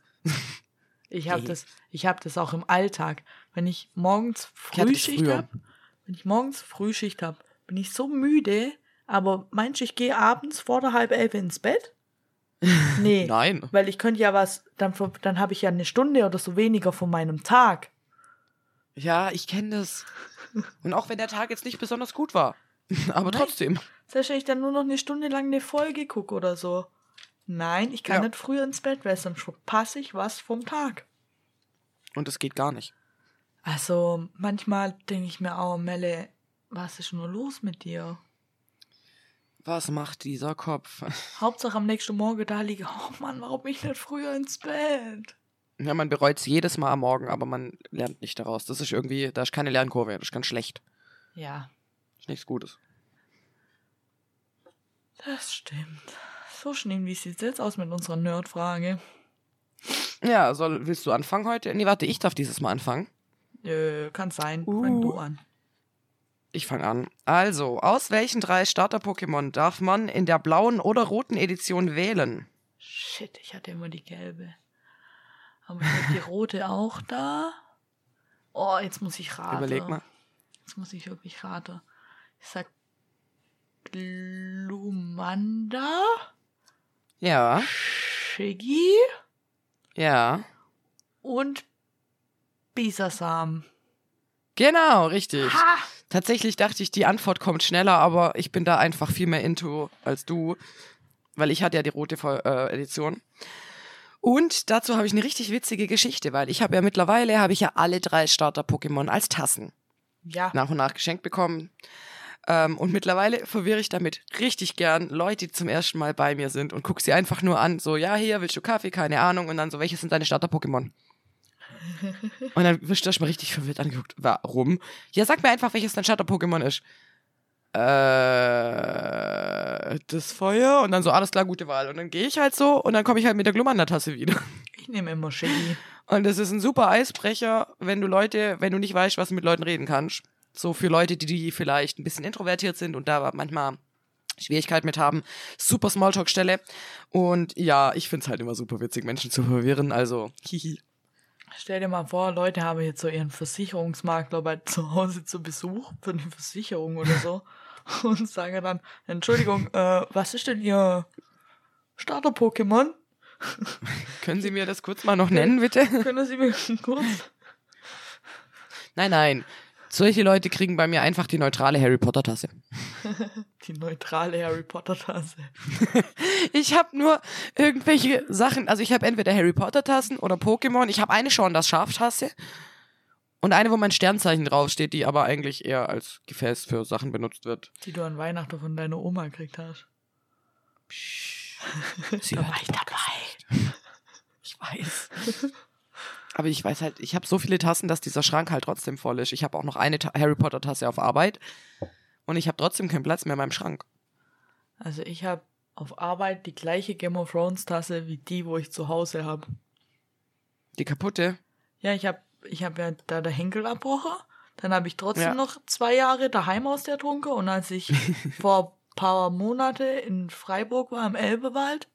Ich habe das, ich hab das auch im Alltag. Wenn ich morgens Frühschicht habe, wenn ich morgens Frühschicht habe, bin ich so müde, aber meinst du, ich gehe abends vor der halb elf ins Bett? Nee. Nein. Weil ich könnte ja was, dann, dann habe ich ja eine Stunde oder so weniger von meinem Tag. Ja, ich kenne das. Und auch wenn der Tag jetzt nicht besonders gut war. Aber Nein. trotzdem. Selbst wenn ich dann nur noch eine Stunde lang eine Folge gucke oder so. Nein, ich kann Ja. nicht früher ins Bett, weil sonst verpasse ich was vom Tag. Und das geht gar nicht. Also manchmal denke ich mir auch, Melle, was ist nur los mit dir? Was macht dieser Kopf? Hauptsache am nächsten Morgen da liege, oh Mann, warum bin ich nicht früher ins Bett? Ja, man bereut es jedes Mal am Morgen, aber man lernt nicht daraus. Das ist irgendwie, da ist keine Lernkurve, das ist ganz schlecht. Ja, Das ist nichts Gutes. das stimmt. So schlimm, wie sieht's jetzt aus mit unserer Nerdfrage? Ja, soll, willst du anfangen heute? Nee, warte, ich darf dieses Mal anfangen. Äh, kann sein. Uh. Fang du an. Ich fange an. Also, aus welchen drei Starter-Pokémon darf man in der blauen oder roten Edition wählen? Shit, ich hatte immer die gelbe. Aber ich habe die rote auch da. Oh, jetzt muss ich raten. Überleg mal. Jetzt muss ich wirklich raten. Ich sag Lumanda, Ja, Shiggy ja. und Bisasam. Genau, richtig. Ha! Tatsächlich dachte ich, die Antwort kommt schneller, aber ich bin da einfach viel mehr into als du, weil ich hatte ja die rote äh, Edition. Und dazu habe ich eine richtig witzige Geschichte, weil ich habe ja mittlerweile habe ich ja alle drei Starter-Pokémon als Tassen Ja. nach und nach geschenkt bekommen. Ähm, und mittlerweile verwirre ich damit richtig gern Leute, die zum ersten Mal bei mir sind und gucke sie einfach nur an, so, ja, hier, willst du Kaffee? Keine Ahnung. Und dann so, welche sind deine Starter-Pokémon? und dann wirst du erstmal richtig verwirrt angeguckt. Warum? Ja, sag mir einfach, welches dein Starter-Pokémon ist. Äh, das Feuer und dann so, alles klar, gute Wahl. Und dann gehe ich halt so und dann komme ich halt mit der Glumanda-Tasse wieder. Ich nehme immer Shiggy. Und das ist ein super Eisbrecher, wenn du Leute, wenn du nicht weißt, was du mit Leuten reden kannst. So für Leute, die, die vielleicht ein bisschen introvertiert sind und da manchmal Schwierigkeiten mit haben. Super Smalltalk-Stelle. Und ja, ich find's halt immer super witzig, Menschen zu verwirren. Also, hihi. Stell dir mal vor, Leute haben jetzt so ihren Versicherungsmakler bei zu Hause zu Besuch für eine Versicherung oder so und sagen dann, Entschuldigung, äh, was ist denn Ihr Starter-Pokémon? Können Sie mir das kurz mal noch nennen, bitte? Können Sie mir kurz... Nein, nein. Solche Leute kriegen bei mir einfach die neutrale Harry Potter-Tasse. Die neutrale Harry Potter-Tasse. Ich habe nur irgendwelche Sachen, also ich habe entweder Harry Potter-Tassen oder Pokémon. Ich habe eine schon, das Schaftasse. Und eine, wo mein Sternzeichen draufsteht, die aber eigentlich eher als Gefäß für Sachen benutzt wird. Die du an Weihnachten von deiner Oma gekriegt hast. Sie Da war ich dabei. Ich weiß. Aber ich weiß halt, ich habe so viele Tassen, dass dieser Schrank halt trotzdem voll ist. Ich habe auch noch eine Ta Harry Potter Tasse auf Arbeit und ich habe trotzdem keinen Platz mehr in meinem Schrank. Also ich habe auf Arbeit die gleiche Game of Thrones Tasse wie die, wo ich zu Hause habe. Die kaputte. Ja, ich habe ich hab ja da der Henkel abbrochen. Dann habe ich trotzdem Ja. noch zwei Jahre daheim aus der Trunke. Und als ich vor ein paar Monate in Freiburg war, im Elbewald,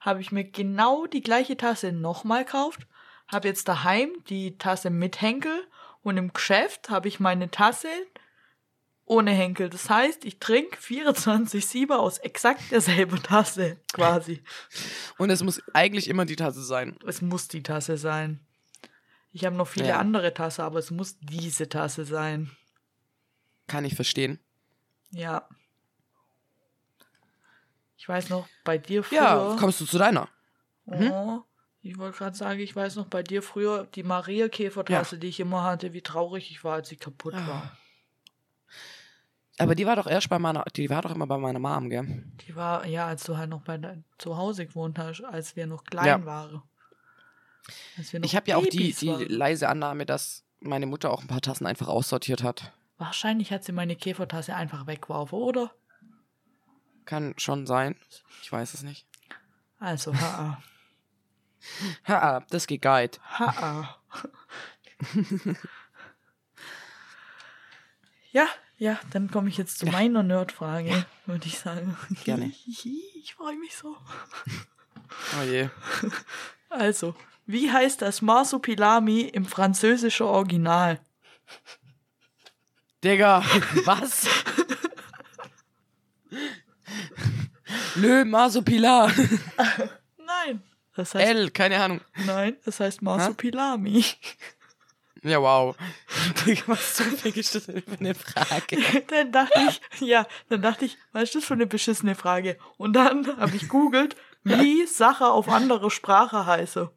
habe ich mir genau die gleiche Tasse nochmal gekauft. Habe jetzt daheim die Tasse mit Henkel. Und im Geschäft habe ich meine Tasse ohne Henkel. Das heißt, ich trinke 24-7 aus exakt derselben Tasse quasi. Und es muss eigentlich immer die Tasse sein. Es muss die Tasse sein. Ich habe noch viele Ja. andere Tasse, aber es muss diese Tasse sein. Kann ich verstehen. Ja. Ich weiß noch, bei dir früher. Ja, kommst du zu deiner? oh, ich wollte gerade sagen, ich weiß noch bei dir früher die Maria Käfertasse, die ich immer hatte, wie traurig ich war, als sie kaputt Ah. war. Aber die war doch erst bei meiner, die war doch immer bei meiner Mom, gell? Die war, ja, als du halt noch bei zu Hause gewohnt hast, als wir noch klein Ja. waren. Ich habe ja auch die, die leise Annahme, dass meine Mutter auch ein paar Tassen einfach aussortiert hat. Wahrscheinlich hat sie meine Käfertasse einfach weggeworfen, oder? Kann schon sein. Ich weiß es nicht. Also, ha, Ha, das geht geil. ha. ja, ja, dann komme ich jetzt zu meiner Nerdfrage, würde ich sagen. Gerne. Ich freue mich so. Oh je. Also, wie heißt das Marsupilami im französischen Original? Digga, was? Le Marsopilar. Das heißt, L, keine Ahnung. nein, das heißt Marsupilami. Ja, wow. Digga, was Fick ist das denn für eine Frage? dann dachte ich, ja, dann dachte ich, was ist das für eine beschissene Frage? Und dann habe ich googelt, wie Sache auf andere Sprache heiße.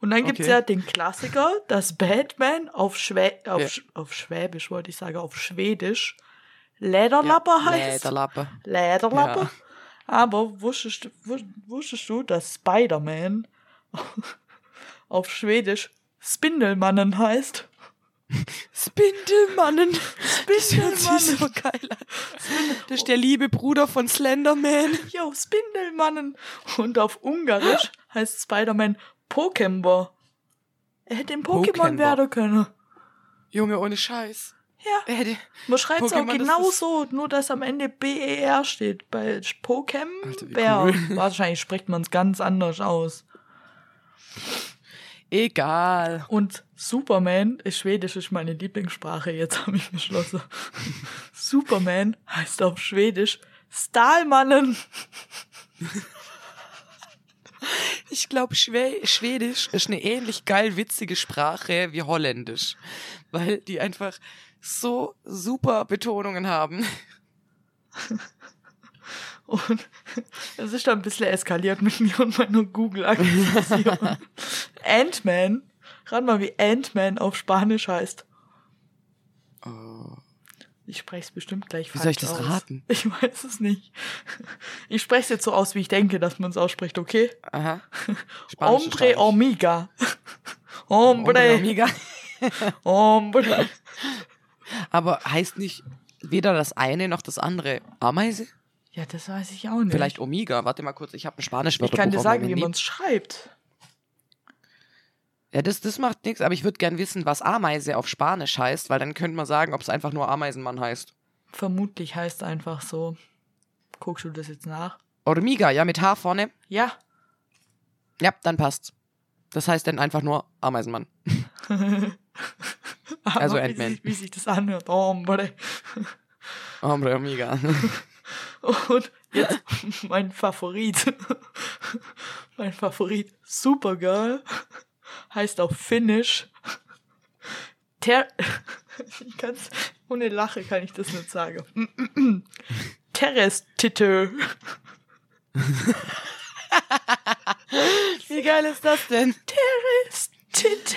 Und dann gibt's Okay. ja den Klassiker, dass Batman auf, Schwä auf, Ja. Sch- auf Schwäbisch, wollte ich sagen, auf Schwedisch Lederlappe heißt. Lederlappe. Lederlappe. Ja. Aber wusstest, wusstest du, dass Spider-Man auf Schwedisch Spindelmannen heißt? Spindelmannen. Das Spindelmannen. so geil. Das ist der liebe Bruder von Slenderman. Jo, Spindelmannen. Und auf Ungarisch heißt Spider-Man Pokember. Er hätte ein Pokémon werden können. Junge, ohne Scheiß. Ja. Hätte, Man schreibt es auch Pokémon, das genau ist- so, nur dass am Ende BER steht. Bei Pokem Bär. cool. Wahrscheinlich spricht man es ganz anders aus. egal. Und Superman ist Schwedisch, ist meine Lieblingssprache, jetzt habe ich beschlossen. Superman heißt auf Schwedisch Stahlmannen. Ich glaube, Schwe Schwedisch ist eine ähnlich geil witzige Sprache wie Holländisch. Weil die einfach so super Betonungen haben. Und es ist dann ein bisschen eskaliert mit mir und meiner Google-Akquisition. Ant-Man. Rat mal, wie Ant-Man auf Spanisch heißt. Ich spreche es bestimmt gleich Wie falsch soll ich das aus. raten? Ich weiß es nicht. Ich spreche es jetzt so aus, wie ich denke, dass man es ausspricht, okay? Aha. Spanisch Hombre. Omega. Hombre Hombre. Amiga. Hombre. Aber heißt nicht weder das eine noch das andere Ameise? Ja, das weiß ich auch nicht. Vielleicht Omega. Warte mal kurz, ich habe ein spanisch ich kann dir sagen, wie man es schreibt. Ja, das, das macht nichts, aber ich würde gern wissen, was Ameise auf Spanisch heißt, weil dann könnte man sagen, ob es einfach nur Ameisenmann heißt. Vermutlich heißt einfach so. Guckst du das jetzt nach? Hormiga, ja, mit H vorne. Ja. Ja, dann passt's. Das heißt dann einfach nur Ameisenmann. Also wie Ant-Man. sich, wie sich das anhört. Hombre. Hombre Amiga. Und jetzt mein Favorit. mein Favorit. Supergirl. Heißt auf Finnisch. Ter ich kann's, ohne Lache kann ich das nicht sagen. Terrestitte. Wie geil ist das denn? Terrestitte.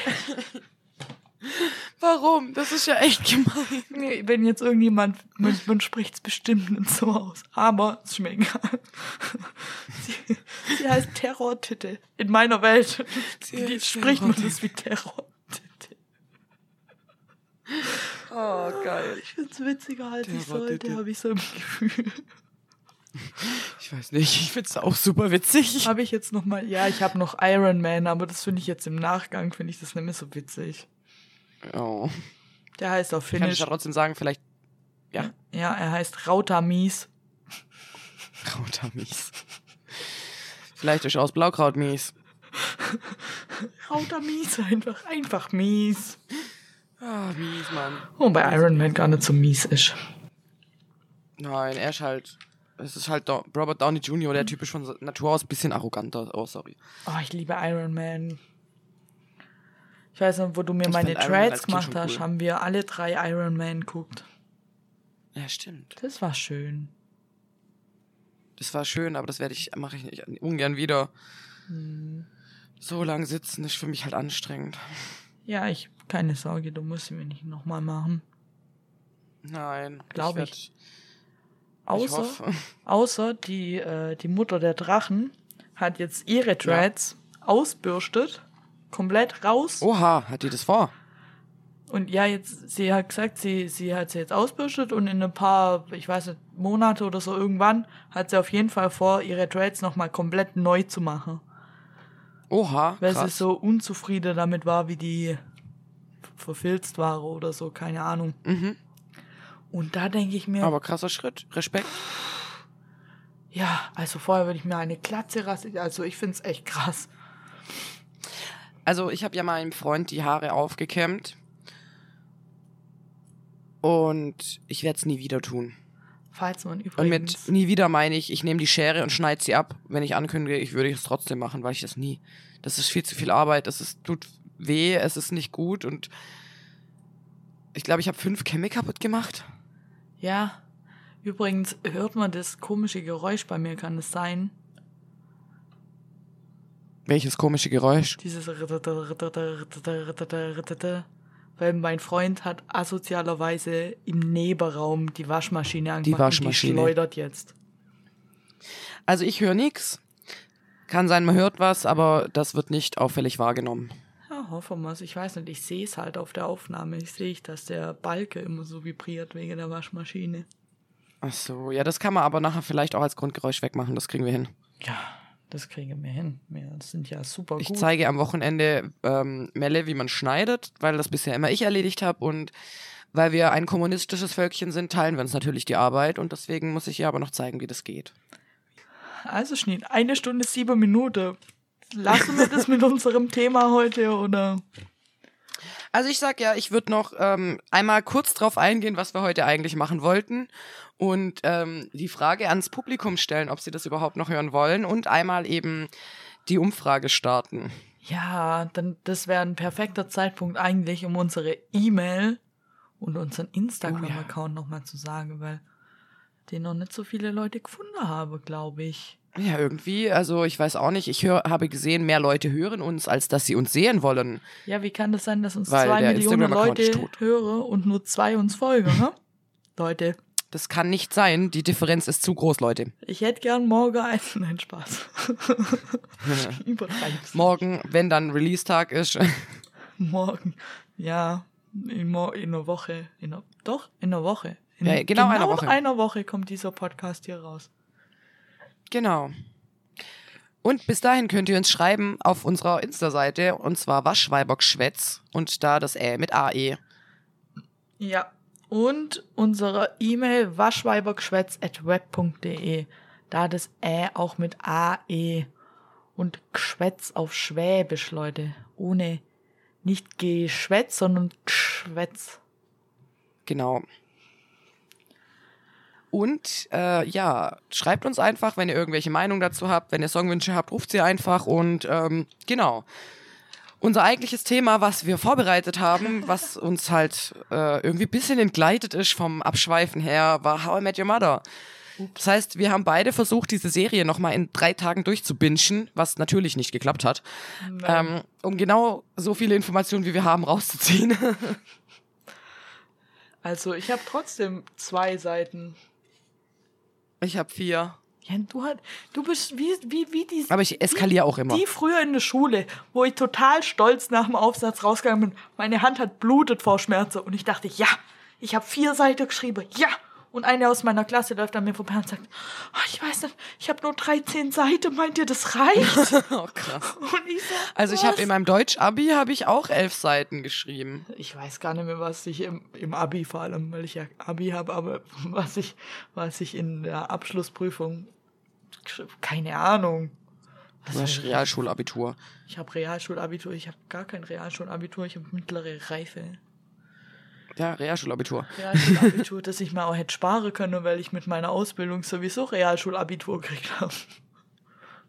Warum? Das ist ja echt gemein. Nee, wenn jetzt irgendjemand, man, man spricht es bestimmt nicht so aus. Aber es ist mir egal. Sie, sie heißt Terrortitte. In meiner Welt Sie spricht man das wie Terrortitte. Oh, geil. Ich find's witziger, als ich sollte, habe ich so im Gefühl. Ich weiß nicht, ich find's auch super witzig. Habe ich jetzt noch mal, ja, ich habe noch Iron Man, aber das finde ich jetzt im Nachgang, finde ich das nicht mehr so witzig. Oh. Der heißt auf Kann ich Finnisch, ja trotzdem sagen, vielleicht ja, er heißt Rautamies. Krautamies. Vielleicht ist aus Blaukraut mies. Rautamies einfach, einfach mies. Ah, mies, Mann. Wobei Iron Man gar nicht so mies ist. Nein, er ist halt. Es ist halt Robert Downey Jr., der typisch von Natur aus ein bisschen arroganter. Oh, sorry. Oh, ich liebe Iron Man. Ich weiß noch, wo du mir Ich meine Trades gemacht hast, cool. haben wir alle drei Iron Man geguckt. Ja, stimmt. Das war schön. Das war schön, aber das werde ich, mache ich nicht ungern wieder. Hm. So lang sitzen ist für mich halt anstrengend. Ja, ich, keine Sorge, du musst sie mir nicht nochmal machen. Nein. Glaub werd- ich. Ich Außer, hoffe. außer die, äh, die Mutter der Drachen hat jetzt ihre Dreads ausbürstet, komplett raus. Oha, hat die das vor? Und ja, jetzt, sie hat gesagt, sie, sie hat sie jetzt ausbürstet und in ein paar, ich weiß nicht, Monate oder so irgendwann hat sie auf jeden Fall vor, ihre Dreads nochmal komplett neu zu machen. Oha, Weil sie krass. so unzufrieden damit war, wie die verfilzt war oder so, keine Ahnung. Mhm. Und da denke ich mir, Aber krasser Schritt. Respekt. ja, also vorher würde ich mir eine Glatze rasieren. Also ich finde es echt krass. Also ich habe ja meinem Freund die Haare aufgekämmt. Und ich werde es nie wieder tun. Falls man Und übrigens. mit nie wieder meine ich, ich nehme die Schere und schneide sie ab. Wenn ich ankündige, ich würde es trotzdem machen, weil ich das nie. Das ist viel zu viel Arbeit. Das ist, tut weh, es ist nicht gut und ich glaube, ich habe fünf Kämme kaputt gemacht. Ja. Übrigens hört man das komische Geräusch bei mir, kann es sein? Welches komische Geräusch? Dieses weil mein Freund hat asozialerweise im Nebenraum die Waschmaschine angemacht. Waschmaschine. Und die schleudert jetzt. Also ich höre nichts. Kann sein, man hört was, aber das wird nicht auffällig wahrgenommen. Ja, hoffen wir es. Ich weiß nicht, ich sehe es halt auf der Aufnahme. Ich sehe, dass der Balke immer so vibriert wegen der Waschmaschine. Ach so, ja, das kann man aber nachher vielleicht auch als Grundgeräusch wegmachen. Das kriegen wir hin. Ja, Das kriegen wir hin. Wir sind ja super Ich gut. zeige am Wochenende ähm, Melle, wie man schneidet, weil das bisher immer ich erledigt habe und weil wir ein kommunistisches Völkchen sind, teilen wir uns natürlich die Arbeit und deswegen muss ich ihr aber noch zeigen, wie das geht. Also Schnitt, eine Stunde sieben Minuten. Lassen wir das mit unserem Thema heute oder? Also ich sag ja, ich würde noch ähm, einmal kurz drauf eingehen, was wir heute eigentlich machen wollten und ähm, die Frage ans Publikum stellen, ob sie das überhaupt noch hören wollen und einmal eben die Umfrage starten. Ja, dann das wäre ein perfekter Zeitpunkt eigentlich, um unsere E-Mail und unseren Instagram-Account nochmal zu sagen, weil den noch nicht so viele Leute gefunden habe, glaube ich. Ja, irgendwie, also ich weiß auch nicht, ich hör, habe gesehen, mehr Leute hören uns, als dass sie uns sehen wollen. Ja, wie kann das sein, dass uns Weil zwei Millionen Leute hören und nur zwei uns folgen, ne? Leute, Das kann nicht sein, die Differenz ist zu groß, Leute. ich hätte gern morgen einen. Nein, Spaß. Morgen, wenn dann Release-Tag ist, Morgen. Ja, in, mo in einer Woche. In einer, doch, in einer Woche. In Ja, genau einer Woche. einer Woche kommt dieser Podcast hier raus. Genau. Und bis dahin könnt ihr uns schreiben auf unserer Insta-Seite und zwar Waschweibergschwätz und da das Ä mit AE. Ja. Und unsere E-Mail waschweibergschwätz.web.de. Da das Ä auch mit AE und Gschwätz auf Schwäbisch, Leute. Ohne nicht Geschwätz, sondern Gschwätz. Genau. Und äh, ja, schreibt uns einfach, wenn ihr irgendwelche Meinungen dazu habt, wenn ihr Songwünsche habt, ruft sie einfach und ähm, genau. Unser eigentliches Thema, was wir vorbereitet haben, was uns halt äh, irgendwie ein bisschen entgleitet ist vom Abschweifen her, war How I Met Your Mother. Das heißt, wir haben beide versucht, diese Serie nochmal in drei Tagen durchzubingen, was natürlich nicht geklappt hat, ähm, um genau so viele Informationen, wie wir haben, rauszuziehen. Also, ich habe trotzdem zwei Seiten. Ich habe vier. Ja, du, hat, du bist wie, wie, wie die. Aber ich eskaliere auch immer. Die früher in der Schule, wo ich total stolz nach dem Aufsatz rausgegangen bin. Meine Hand hat blutet vor Schmerzen und ich dachte, ja, ich habe vier Seiten geschrieben, ja. Und eine aus meiner Klasse läuft an mir vorbei und sagt, "Ah, ich weiß nicht, ich habe nur 13 Seiten, meint ihr, das reicht? Oh, krass. und ich so, Also ich habe in meinem Deutsch-Abi habe ich auch elf Seiten geschrieben. Ich weiß gar nicht mehr, was ich im, im Abi vor allem, weil ich ja Abi habe, aber was ich, was ich in der Abschlussprüfung, keine Ahnung. Du hast Realschulabitur. Ich habe Realschulabitur, ich habe gar kein Realschulabitur, ich habe mittlere Reife. Ja, Realschulabitur. Realschulabitur, das ich mir auch hätte sparen können, weil ich mit meiner Ausbildung sowieso Realschulabitur gekriegt habe.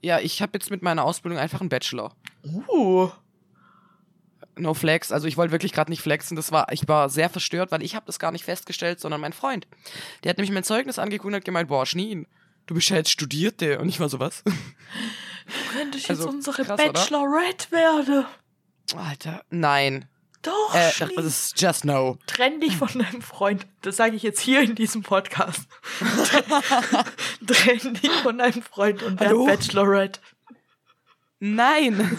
Ja, ich habe jetzt mit meiner Ausbildung einfach einen Bachelor. Uh. No flex. Also ich wollte wirklich gerade nicht flexen. Das war, ich war sehr verstört, weil ich habe das gar nicht festgestellt, sondern mein Freund. Der hat nämlich mein Zeugnis angeguckt und hat gemeint, boah, Schneen, du bist ja jetzt Studierte. Und ich war so, was? Du könntest Also, jetzt unsere krass? Bachelorette werden. Alter, nein. Doch, Äh, ist just no. Trenn dich von deinem Freund. Das sage ich jetzt hier in diesem Podcast. Trenn dich von deinem Freund und werd Hallo? Bachelorette. Nein.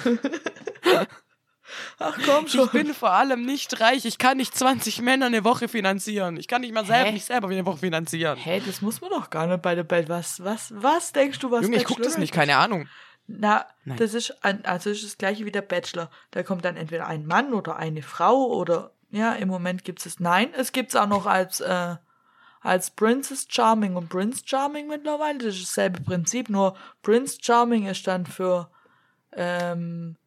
Ach komm schon. Ich bin vor allem nicht reich. Ich kann nicht 20 Männer eine Woche finanzieren. Ich kann nicht mal selber, mich selber eine Woche finanzieren. Hä, das muss man doch gar nicht bei der Bell. Was, was, was denkst du, was Junge, ich guck das nicht, keine Ahnung. Na, Nein. das ist ein, also das ist das gleiche wie der Bachelor. Da kommt dann entweder ein Mann oder eine Frau oder ja, im Moment gibt es nein, es gibt es auch noch als äh, als Princess Charming und Prince Charming mittlerweile. Das ist dasselbe Prinzip, nur Prince Charming ist dann für ähm,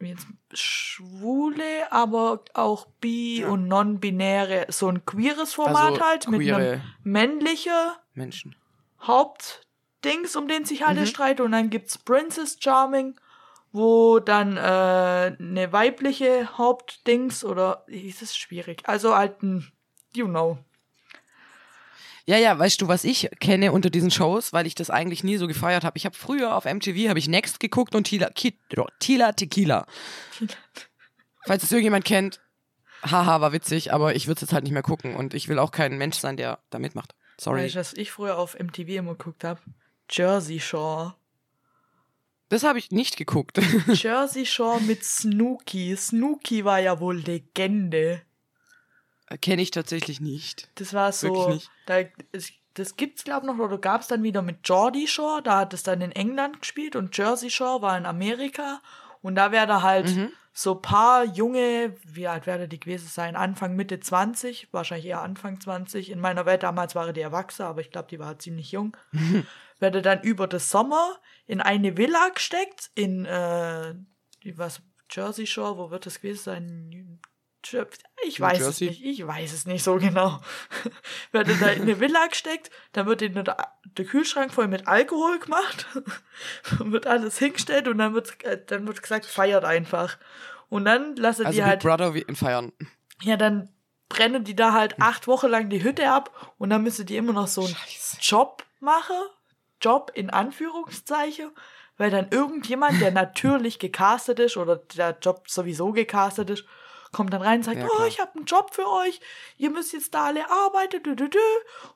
jetzt Schwule, aber auch bi und non-binäre, so ein queeres Format Also halt mit queere einem männlichen Menschen. Hauptdings, um den sich alle Mhm. streiten. Und dann gibt's Princess Charming, wo dann äh, eine weibliche Hauptdings oder ist es schwierig. Also halt ein, you know. Ja, ja, weißt du, was ich kenne unter diesen Shows, weil ich das eigentlich nie so gefeiert habe. Ich habe früher auf MTV habe ich Next geguckt und Tila, Ki, Tila Tequila. Falls es irgendjemand kennt, haha, war witzig, aber ich würde es jetzt halt nicht mehr gucken und ich will auch kein Mensch sein, der da mitmacht. Sorry. Weißt du, was ich früher auf MTV immer geguckt habe? Jersey Shore. Das habe ich nicht geguckt. Jersey Shore mit Snooki. Snooki war ja wohl Legende. Kenne ich tatsächlich nicht. Das war so, da es das gibt's glaube noch oder gab's dann wieder mit Geordie Shore, da hat es dann in England gespielt und Jersey Shore war in Amerika und da wäre da halt Mhm. so paar junge, wie alt werde die gewesen sein, Anfang Mitte 20, wahrscheinlich eher Anfang 20. In meiner Welt damals waren die erwachsen, aber ich glaube, die war halt ziemlich jung. werde dann über den Sommer in eine Villa gesteckt in äh, was Jersey Shore, wo wird das gewesen sein? Ich weiß Jersey? es nicht, ich weiß es nicht so genau. Werde da in eine Villa gesteckt, dann wird in der, der Kühlschrank voll mit Alkohol gemacht, wird alles hingestellt und dann wird, äh, dann wird gesagt, feiert einfach. Und dann lassen Also die Big halt, Brother wie in Feiern. ja, dann brennen die da halt acht Wochen lang die Hütte ab und dann müssen die immer noch so einen Scheiße. Job machen. Job in Anführungszeichen, weil dann irgendjemand, der natürlich gecastet ist oder der Job sowieso gecastet ist, kommt dann rein und sagt, Ja, oh, ich habe einen Job für euch, ihr müsst jetzt da alle arbeiten, dü, dü, dü.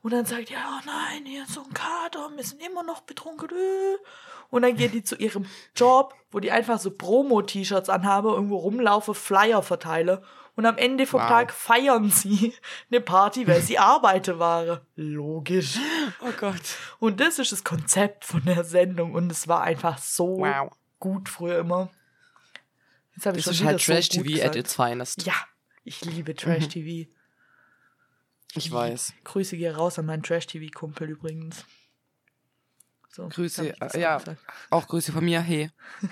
und dann sagt ihr, oh nein, hier ist so ein Kater, wir sind immer noch betrunken, dü. und dann geht die zu ihrem Job, wo die einfach so Promo-T-Shirts anhabe, irgendwo rumlaufe, Flyer verteile und am Ende vom Wow. Tag feiern sie eine Party, weil sie arbeite waren. Logisch. Oh Gott. Und das ist das Konzept von der Sendung und es war einfach so Wow. gut früher immer. Jetzt habe ich Das schon ist halt so Trash gut TV gesagt. at its finest. Ja, ich liebe Trash Mhm. TV. Ich weiß. Grüße hier raus an meinen Trash TV Kumpel übrigens. So, Grüße, äh, ja. gesagt. Auch Grüße von mir, hey.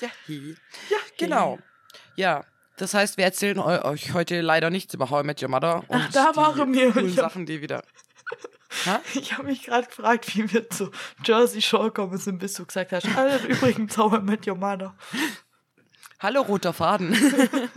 ja, hey. Ja, Genau. Ja. Das heißt, wir erzählen eu euch heute leider nichts über How I Met Your Mother. Und Ach, da die waren wir. coolen Sachen, die wieder. Hä? Ich habe mich gerade gefragt, wie wir zu Jersey Shore kommen sind, bis du gesagt hast, Alter, übrigens, How I Met Your Mother. Hallo, roter Faden.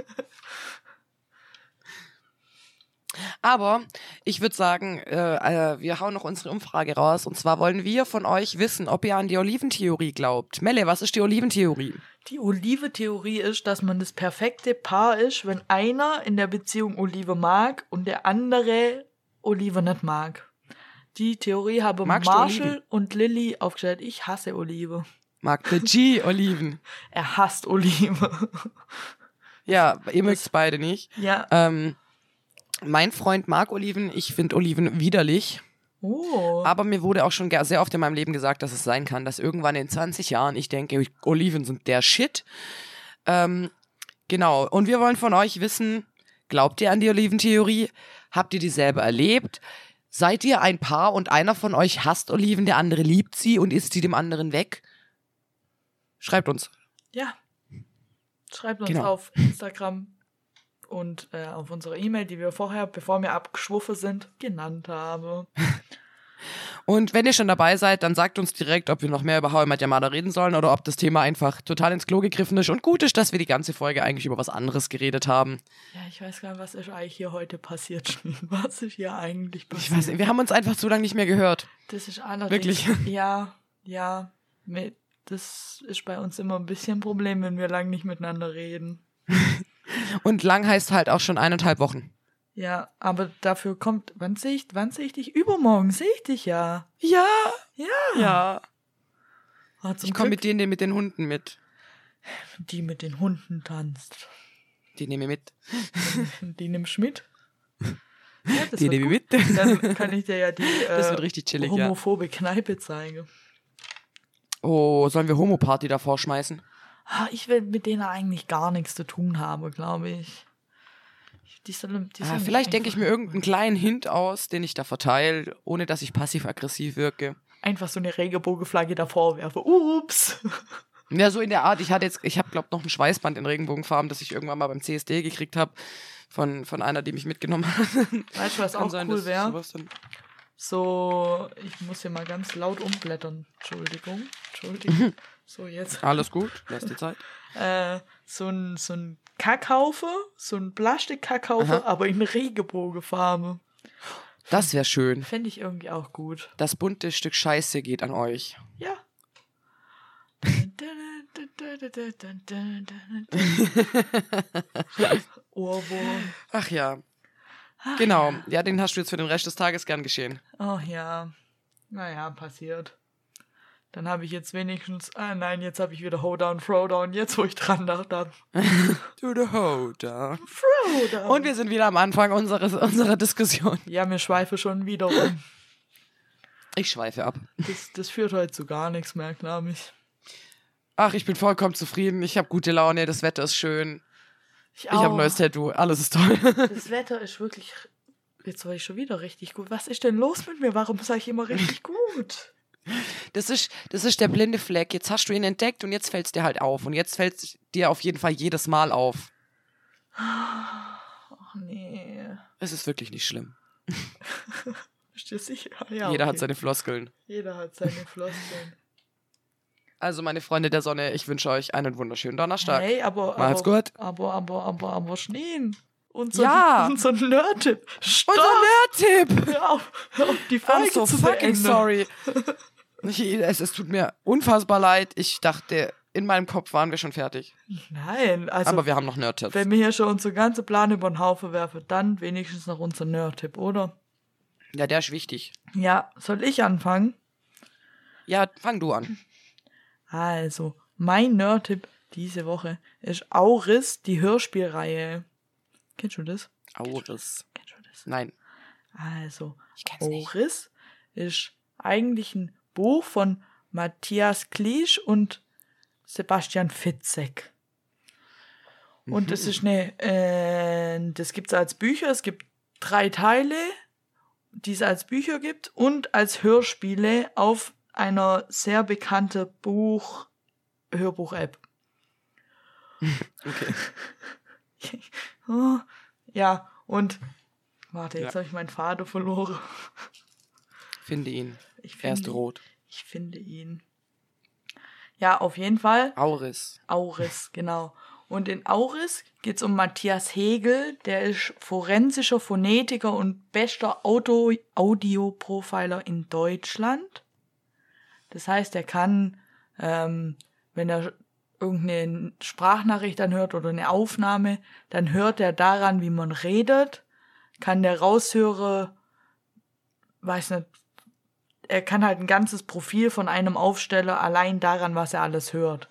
Aber ich würde sagen, äh, äh, wir hauen noch unsere Umfrage raus. Und zwar wollen wir von euch wissen, ob ihr an die Oliventheorie glaubt. Melle, was ist die Oliventheorie? Die Olive-Theorie ist, dass man das perfekte Paar ist, wenn einer in der Beziehung Olive mag und der andere Olive nicht mag. Die Theorie habe Magst Marshall und Lilly aufgestellt. Ich hasse Olive. Mag der G Oliven. Er hasst Olive. Ja, ihr mögt es beide nicht. ja. Ähm, mein Freund mag Oliven. Ich finde Oliven widerlich. Oh. Aber mir wurde auch schon sehr oft in meinem Leben gesagt, dass es sein kann, dass irgendwann in 20 Jahren ich denke, Oliven sind der Shit. Ähm, genau. Und wir wollen von euch wissen, glaubt ihr an die Oliventheorie? Habt ihr dieselbe erlebt? Seid ihr ein Paar und einer von euch hasst Oliven, der andere liebt sie und isst sie dem anderen weg? Schreibt uns. Ja. Schreibt uns Genau. auf Instagram und äh, auf unsere E-Mail, die wir vorher, bevor wir abgeschwuffen sind, genannt haben. Und wenn ihr schon dabei seid, dann sagt uns direkt, ob wir noch mehr über How I Met Your Mother reden sollen oder ob das Thema einfach total ins Klo gegriffen ist und gut ist, dass wir die ganze Folge eigentlich über was anderes geredet haben. Ja, ich weiß gar nicht, was ist eigentlich hier heute passiert. Was ist hier eigentlich passiert? Ich weiß nicht, wir haben uns einfach zu lange nicht mehr gehört. Das ist allerdings. Wirklich? Ja, ja. Das ist bei uns immer ein bisschen ein Problem, wenn wir lang nicht miteinander reden. Und lang heißt halt auch schon eineinhalb Wochen. Ja, aber dafür kommt. Wann sehe ich, wann sehe ich dich? Übermorgen sehe ich dich ja. Ja, Ja. ja. Zum Ich komme mit denen mit den Hunden mit. die mit den Hunden tanzt. Die nehme ich mit. Die nimmst mit. Ja, Die nehme ich mit. Dann kann ich dir ja die Das äh, wird richtig chillig, ja. homophobe Kneipe zeigen. Oh, sollen wir Homo-Party davor schmeißen? Ah, ich will mit denen eigentlich gar nichts zu tun haben, glaube ich. Die sollen, die Ah, sollen vielleicht denke ich mir irgendeinen kleinen Hint aus, den ich da verteile, ohne dass ich passiv-aggressiv wirke. Einfach so eine Regenbogenflagge davor werfe. Ups. Ja, so in der Art. Ich hatte jetzt, ich habe glaube noch ein Schweißband in Regenbogenfarben, das ich irgendwann mal beim CSD gekriegt habe von von einer, die mich mitgenommen hat. Weißt du, was Kann auch sein, cool wäre? So, ich muss hier mal ganz laut umblättern. Entschuldigung. Entschuldigung. so, jetzt. Alles gut, lass die Zeit. Äh, so ein, so ein Kackhaufe, so ein Plastik-Kackhaufe, aber in Regenbogenfarbe. Das wäre schön. Fände ich irgendwie auch gut. Das bunte Stück Scheiße geht an euch. Ja. Ohrwurm. Ach ja. Genau. Ja, den hast du jetzt für den Rest des Tages gern geschehen. Oh ja. Naja, passiert. Dann habe ich jetzt wenigstens. Ah nein, jetzt habe ich wieder Hoedown, Throwdown, jetzt wo ich dran dachte. To the Hoda. Throwdown. Und wir sind wieder am Anfang unseres, unserer Diskussion. ja, mir schweife schon wieder rum. Ich schweife ab. Das, das führt heute zu gar nichts mehr, glaube ich. Ach, ich bin vollkommen zufrieden. Ich habe gute Laune. Das Wetter ist schön. Ich, Ich habe ein neues Tattoo. Alles ist toll. Das Wetter ist wirklich. Jetzt war ich schon wieder richtig gut. Was ist denn los mit mir? Warum sage ich immer richtig gut? Das ist, das ist der blinde Fleck. Jetzt hast du ihn entdeckt und jetzt fällt es dir halt auf. Und jetzt fällt es dir auf jeden Fall jedes Mal auf. Ach nee. Es ist wirklich nicht schlimm. Bist du? Ja, Jeder hat okay. seine Floskeln. Jeder hat seine Floskeln. Also, meine Freunde der Sonne, ich wünsche euch einen wunderschönen Donnerstag. Hey, aber. Macht's aber, gut. Aber, aber, aber, aber, Schneen. Unser, Ja. Unser Nerd-Tipp. Unser Nerd-Tipp! Hör auf, hör auf, die Folge I'm so zu fucking beenden. sorry. Ich, es, es tut mir unfassbar leid. Ich dachte, in meinem Kopf waren wir schon fertig. Nein, also. Aber wir haben noch Nerd-Tipps. wenn wir hier schon unsere ganze Plan über den Haufen werfen, dann wenigstens noch unser Nerd-Tipp, oder? Ja, der ist wichtig. Ja, soll ich anfangen? Ja, fang du an. Also, mein Nerd-Tipp diese Woche ist Auris, die Hörspielreihe. Kennst du das? Auris. Kennst du das? Nein. Also. Auris ist eigentlich ein Buch von Matthias Kliesch und Sebastian Fitzek. Und es ist eine, äh, das gibt es als Bücher, es gibt drei Teile, die es als Bücher gibt und als Hörspiele auf einer sehr bekannten Buch, Hörbuch-App. Okay. Oh, ja, und warte, jetzt Ja. habe ich meinen Vater verloren. Finde ihn. Ich Er ist finde- rot. Ich finde ihn. Ja, auf jeden Fall. Auris. Auris, genau. Und in Auris geht es um Matthias Hegel, der ist forensischer Phonetiker und bester Auto Audioprofiler in Deutschland. Das heißt, er kann, ähm, wenn er irgendeine Sprachnachricht anhört oder eine Aufnahme, dann hört er daran, wie man redet, kann der raushören, weiß nicht, er kann halt ein ganzes Profil von einem Aufsteller allein daran, was er alles hört.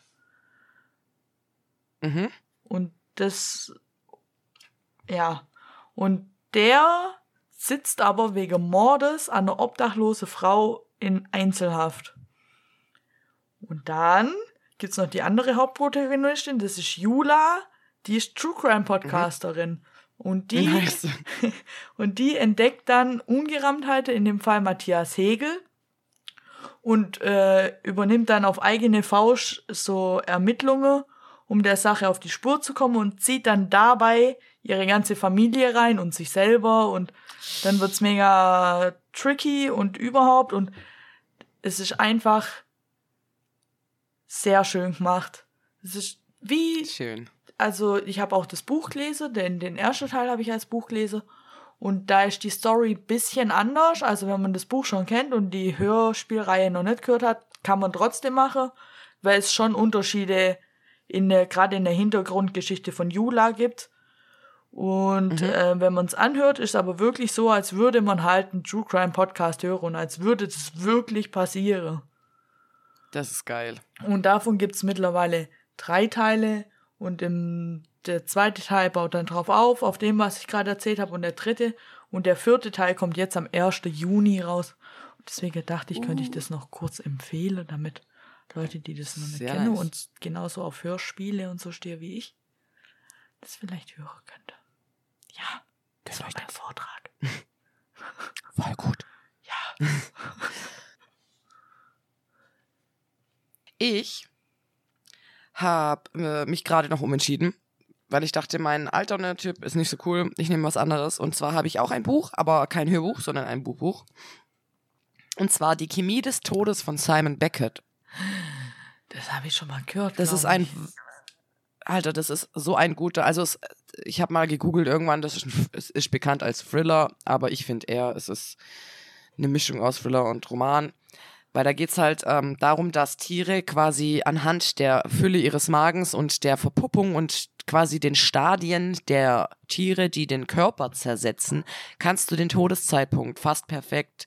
Mhm. Und das, ja. Und der sitzt aber wegen Mordes an einer obdachlose Frau in Einzelhaft. Und dann gibt's noch die andere Hauptprotagonistin, das ist Jula, die ist True Crime Podcasterin. Und die, Nice. und die entdeckt dann Ungereimtheiten, in dem Fall Matthias Hegel, und äh, übernimmt dann auf eigene Faust so Ermittlungen, um der Sache auf die Spur zu kommen und zieht dann dabei ihre ganze Familie rein und sich selber. Und dann wird's mega tricky und überhaupt. Und es ist einfach sehr schön gemacht. Es ist wie Schön. also ich habe auch das Buch gelesen, denn den ersten Teil habe ich als Buch gelesen. Und da ist die Story ein bisschen anders. Also wenn man das Buch schon kennt und die Hörspielreihe noch nicht gehört hat, kann man trotzdem machen, weil es schon Unterschiede in der, gerade in der Hintergrundgeschichte von Jula gibt. Und äh, wenn man es anhört, ist es aber wirklich so, als würde man halt einen True Crime Podcast hören und als würde das wirklich passieren. Das ist geil. Und davon gibt's mittlerweile drei Teile. Und im, der zweite Teil baut dann drauf auf, auf dem, was ich gerade erzählt habe. Und der dritte. Und der vierte Teil kommt jetzt am 1. Juni raus. Und deswegen dachte ich, könnte ich das noch kurz empfehlen, damit Leute, die das noch nicht Sehr kennen nice. und genauso auf Hörspiele und so stehen wie ich, das vielleicht hören könnte. Ja, das war mein Vortrag. Voll gut. Ja. Ich habe äh, mich gerade noch umentschieden, weil ich dachte, mein alter Typ ist nicht so cool. Ich nehme was anderes. Und zwar habe ich auch ein Buch, aber kein Hörbuch, sondern ein Buchbuch. Und zwar Die Chemie des Todes von Simon Beckett. Das habe ich schon mal gehört. Das ist ein. ich. Alter, das ist so ein guter. Also, es, ich habe mal gegoogelt irgendwann, das ist, es ist bekannt als Thriller, aber ich finde eher, es ist eine Mischung aus Thriller und Roman. Weil da geht's halt ähm, darum, dass Tiere quasi anhand der Fülle ihres Magens und der Verpuppung und quasi den Stadien der Tiere, die den Körper zersetzen, kannst du den Todeszeitpunkt fast perfekt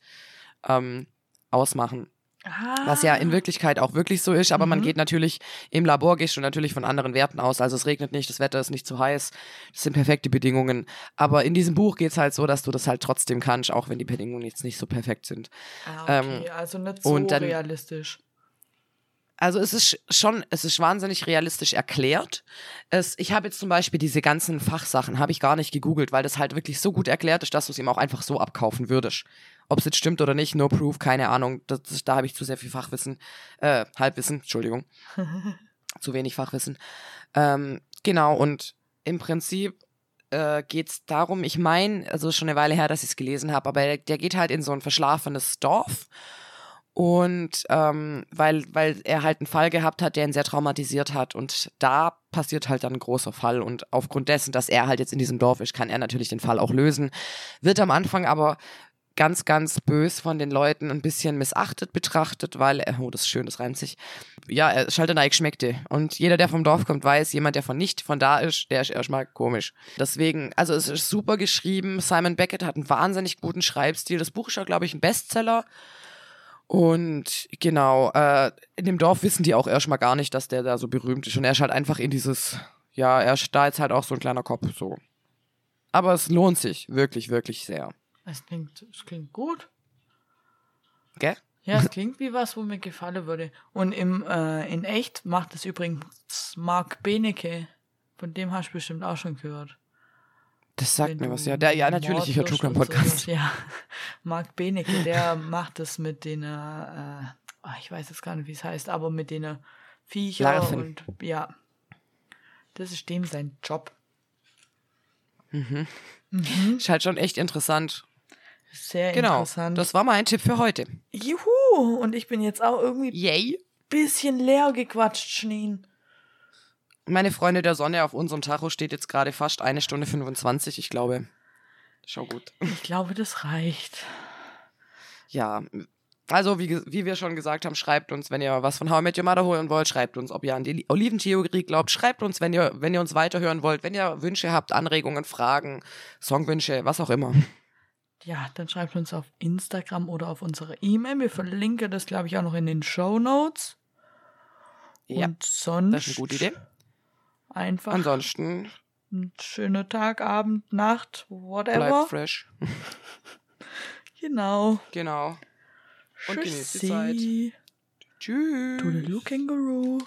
ähm, ausmachen. Ah. Was ja in Wirklichkeit auch wirklich so ist, aber man geht natürlich, im Labor gehst du natürlich von anderen Werten aus. Also es regnet nicht, das Wetter ist nicht zu heiß, das sind perfekte Bedingungen. Aber in diesem Buch geht es halt so, dass du das halt trotzdem kannst, auch wenn die Bedingungen jetzt nicht so perfekt sind. Ah, okay, ähm, also nicht so und dann- realistisch. Also es ist schon, es ist wahnsinnig realistisch erklärt. Es, ich habe jetzt zum Beispiel diese ganzen Fachsachen, habe ich gar nicht gegoogelt, weil das halt wirklich so gut erklärt ist, dass du es ihm auch einfach so abkaufen würdest. Ob es jetzt stimmt oder nicht, no proof, keine Ahnung. Das, das, da habe ich zu sehr viel Fachwissen, äh, Halbwissen, Entschuldigung. zu wenig Fachwissen. Ähm, genau, und im Prinzip äh, geht es darum, ich meine, also schon eine Weile her, dass ich es gelesen habe, aber der, der geht halt in so ein verschlafenes Dorf und ähm, weil, weil er halt einen Fall gehabt hat, der ihn sehr traumatisiert hat. Und da passiert halt dann ein großer Fall. Und aufgrund dessen, dass er halt jetzt in diesem Dorf ist, kann er natürlich den Fall auch lösen. Wird am Anfang aber ganz, ganz bös von den Leuten ein bisschen missachtet betrachtet, weil er, oh, das ist schön, das reimt sich. Ja, er ist halt ein Eichschmeckte. Und jeder, der vom Dorf kommt, weiß, jemand, der von nicht von da ist, der ist erstmal komisch. Deswegen, also es ist super geschrieben. Simon Beckett hat einen wahnsinnig guten Schreibstil. Das Buch ist ja, glaube ich, ein Bestseller. Und genau, äh, in dem Dorf wissen die auch erstmal gar nicht, dass der da so berühmt ist. Und er ist halt einfach in dieses, ja, er ist da jetzt halt auch so ein kleiner Kopf, so. Aber es lohnt sich wirklich, wirklich sehr. Es klingt, es klingt gut. Gell? Ja, es klingt wie was, wo mir gefallen würde. Und im, äh, in echt macht es übrigens Mark Benecke. Von dem hast du bestimmt auch schon gehört. Das sagt mir was, ja. Der, ja, natürlich, ich höre True Crime Podcast. Ja, Mark Benecke, der macht es mit den, äh, oh, ich weiß jetzt gar nicht, wie es heißt, aber mit den Viecher Larven. und ja. Das ist dem sein Job. Ist halt schon echt interessant. Sehr Genau. interessant. Das war mein Tipp für heute. Juhu! Und ich bin jetzt auch irgendwie ein Yay. bisschen leer gequatscht, Schneen. Meine Freunde der Sonne auf unserem Tacho steht jetzt gerade fast eine Stunde 25, ich glaube. Schau gut. Ich glaube, das reicht. Ja, also wie, wie wir schon gesagt haben, schreibt uns, wenn ihr was von How I Met Your Mother holen wollt, schreibt uns, ob ihr an die Li- Oliventheorie glaubt, schreibt uns, wenn ihr, wenn ihr uns weiterhören wollt, wenn ihr Wünsche habt, Anregungen, Fragen, Songwünsche, was auch immer. Ja, dann schreibt uns auf Instagram oder auf unsere E-Mail. Wir verlinken das, glaube ich, auch noch in den Show Notes. Ja, Und sonst das ist eine gute Idee. Einfach Ansonsten ein schöner Tag, Abend, Nacht, whatever. bleibt fresh. Genau. Genau. Und genießt die Tschüssi. Tschüss. Toodaloo Kangaroo.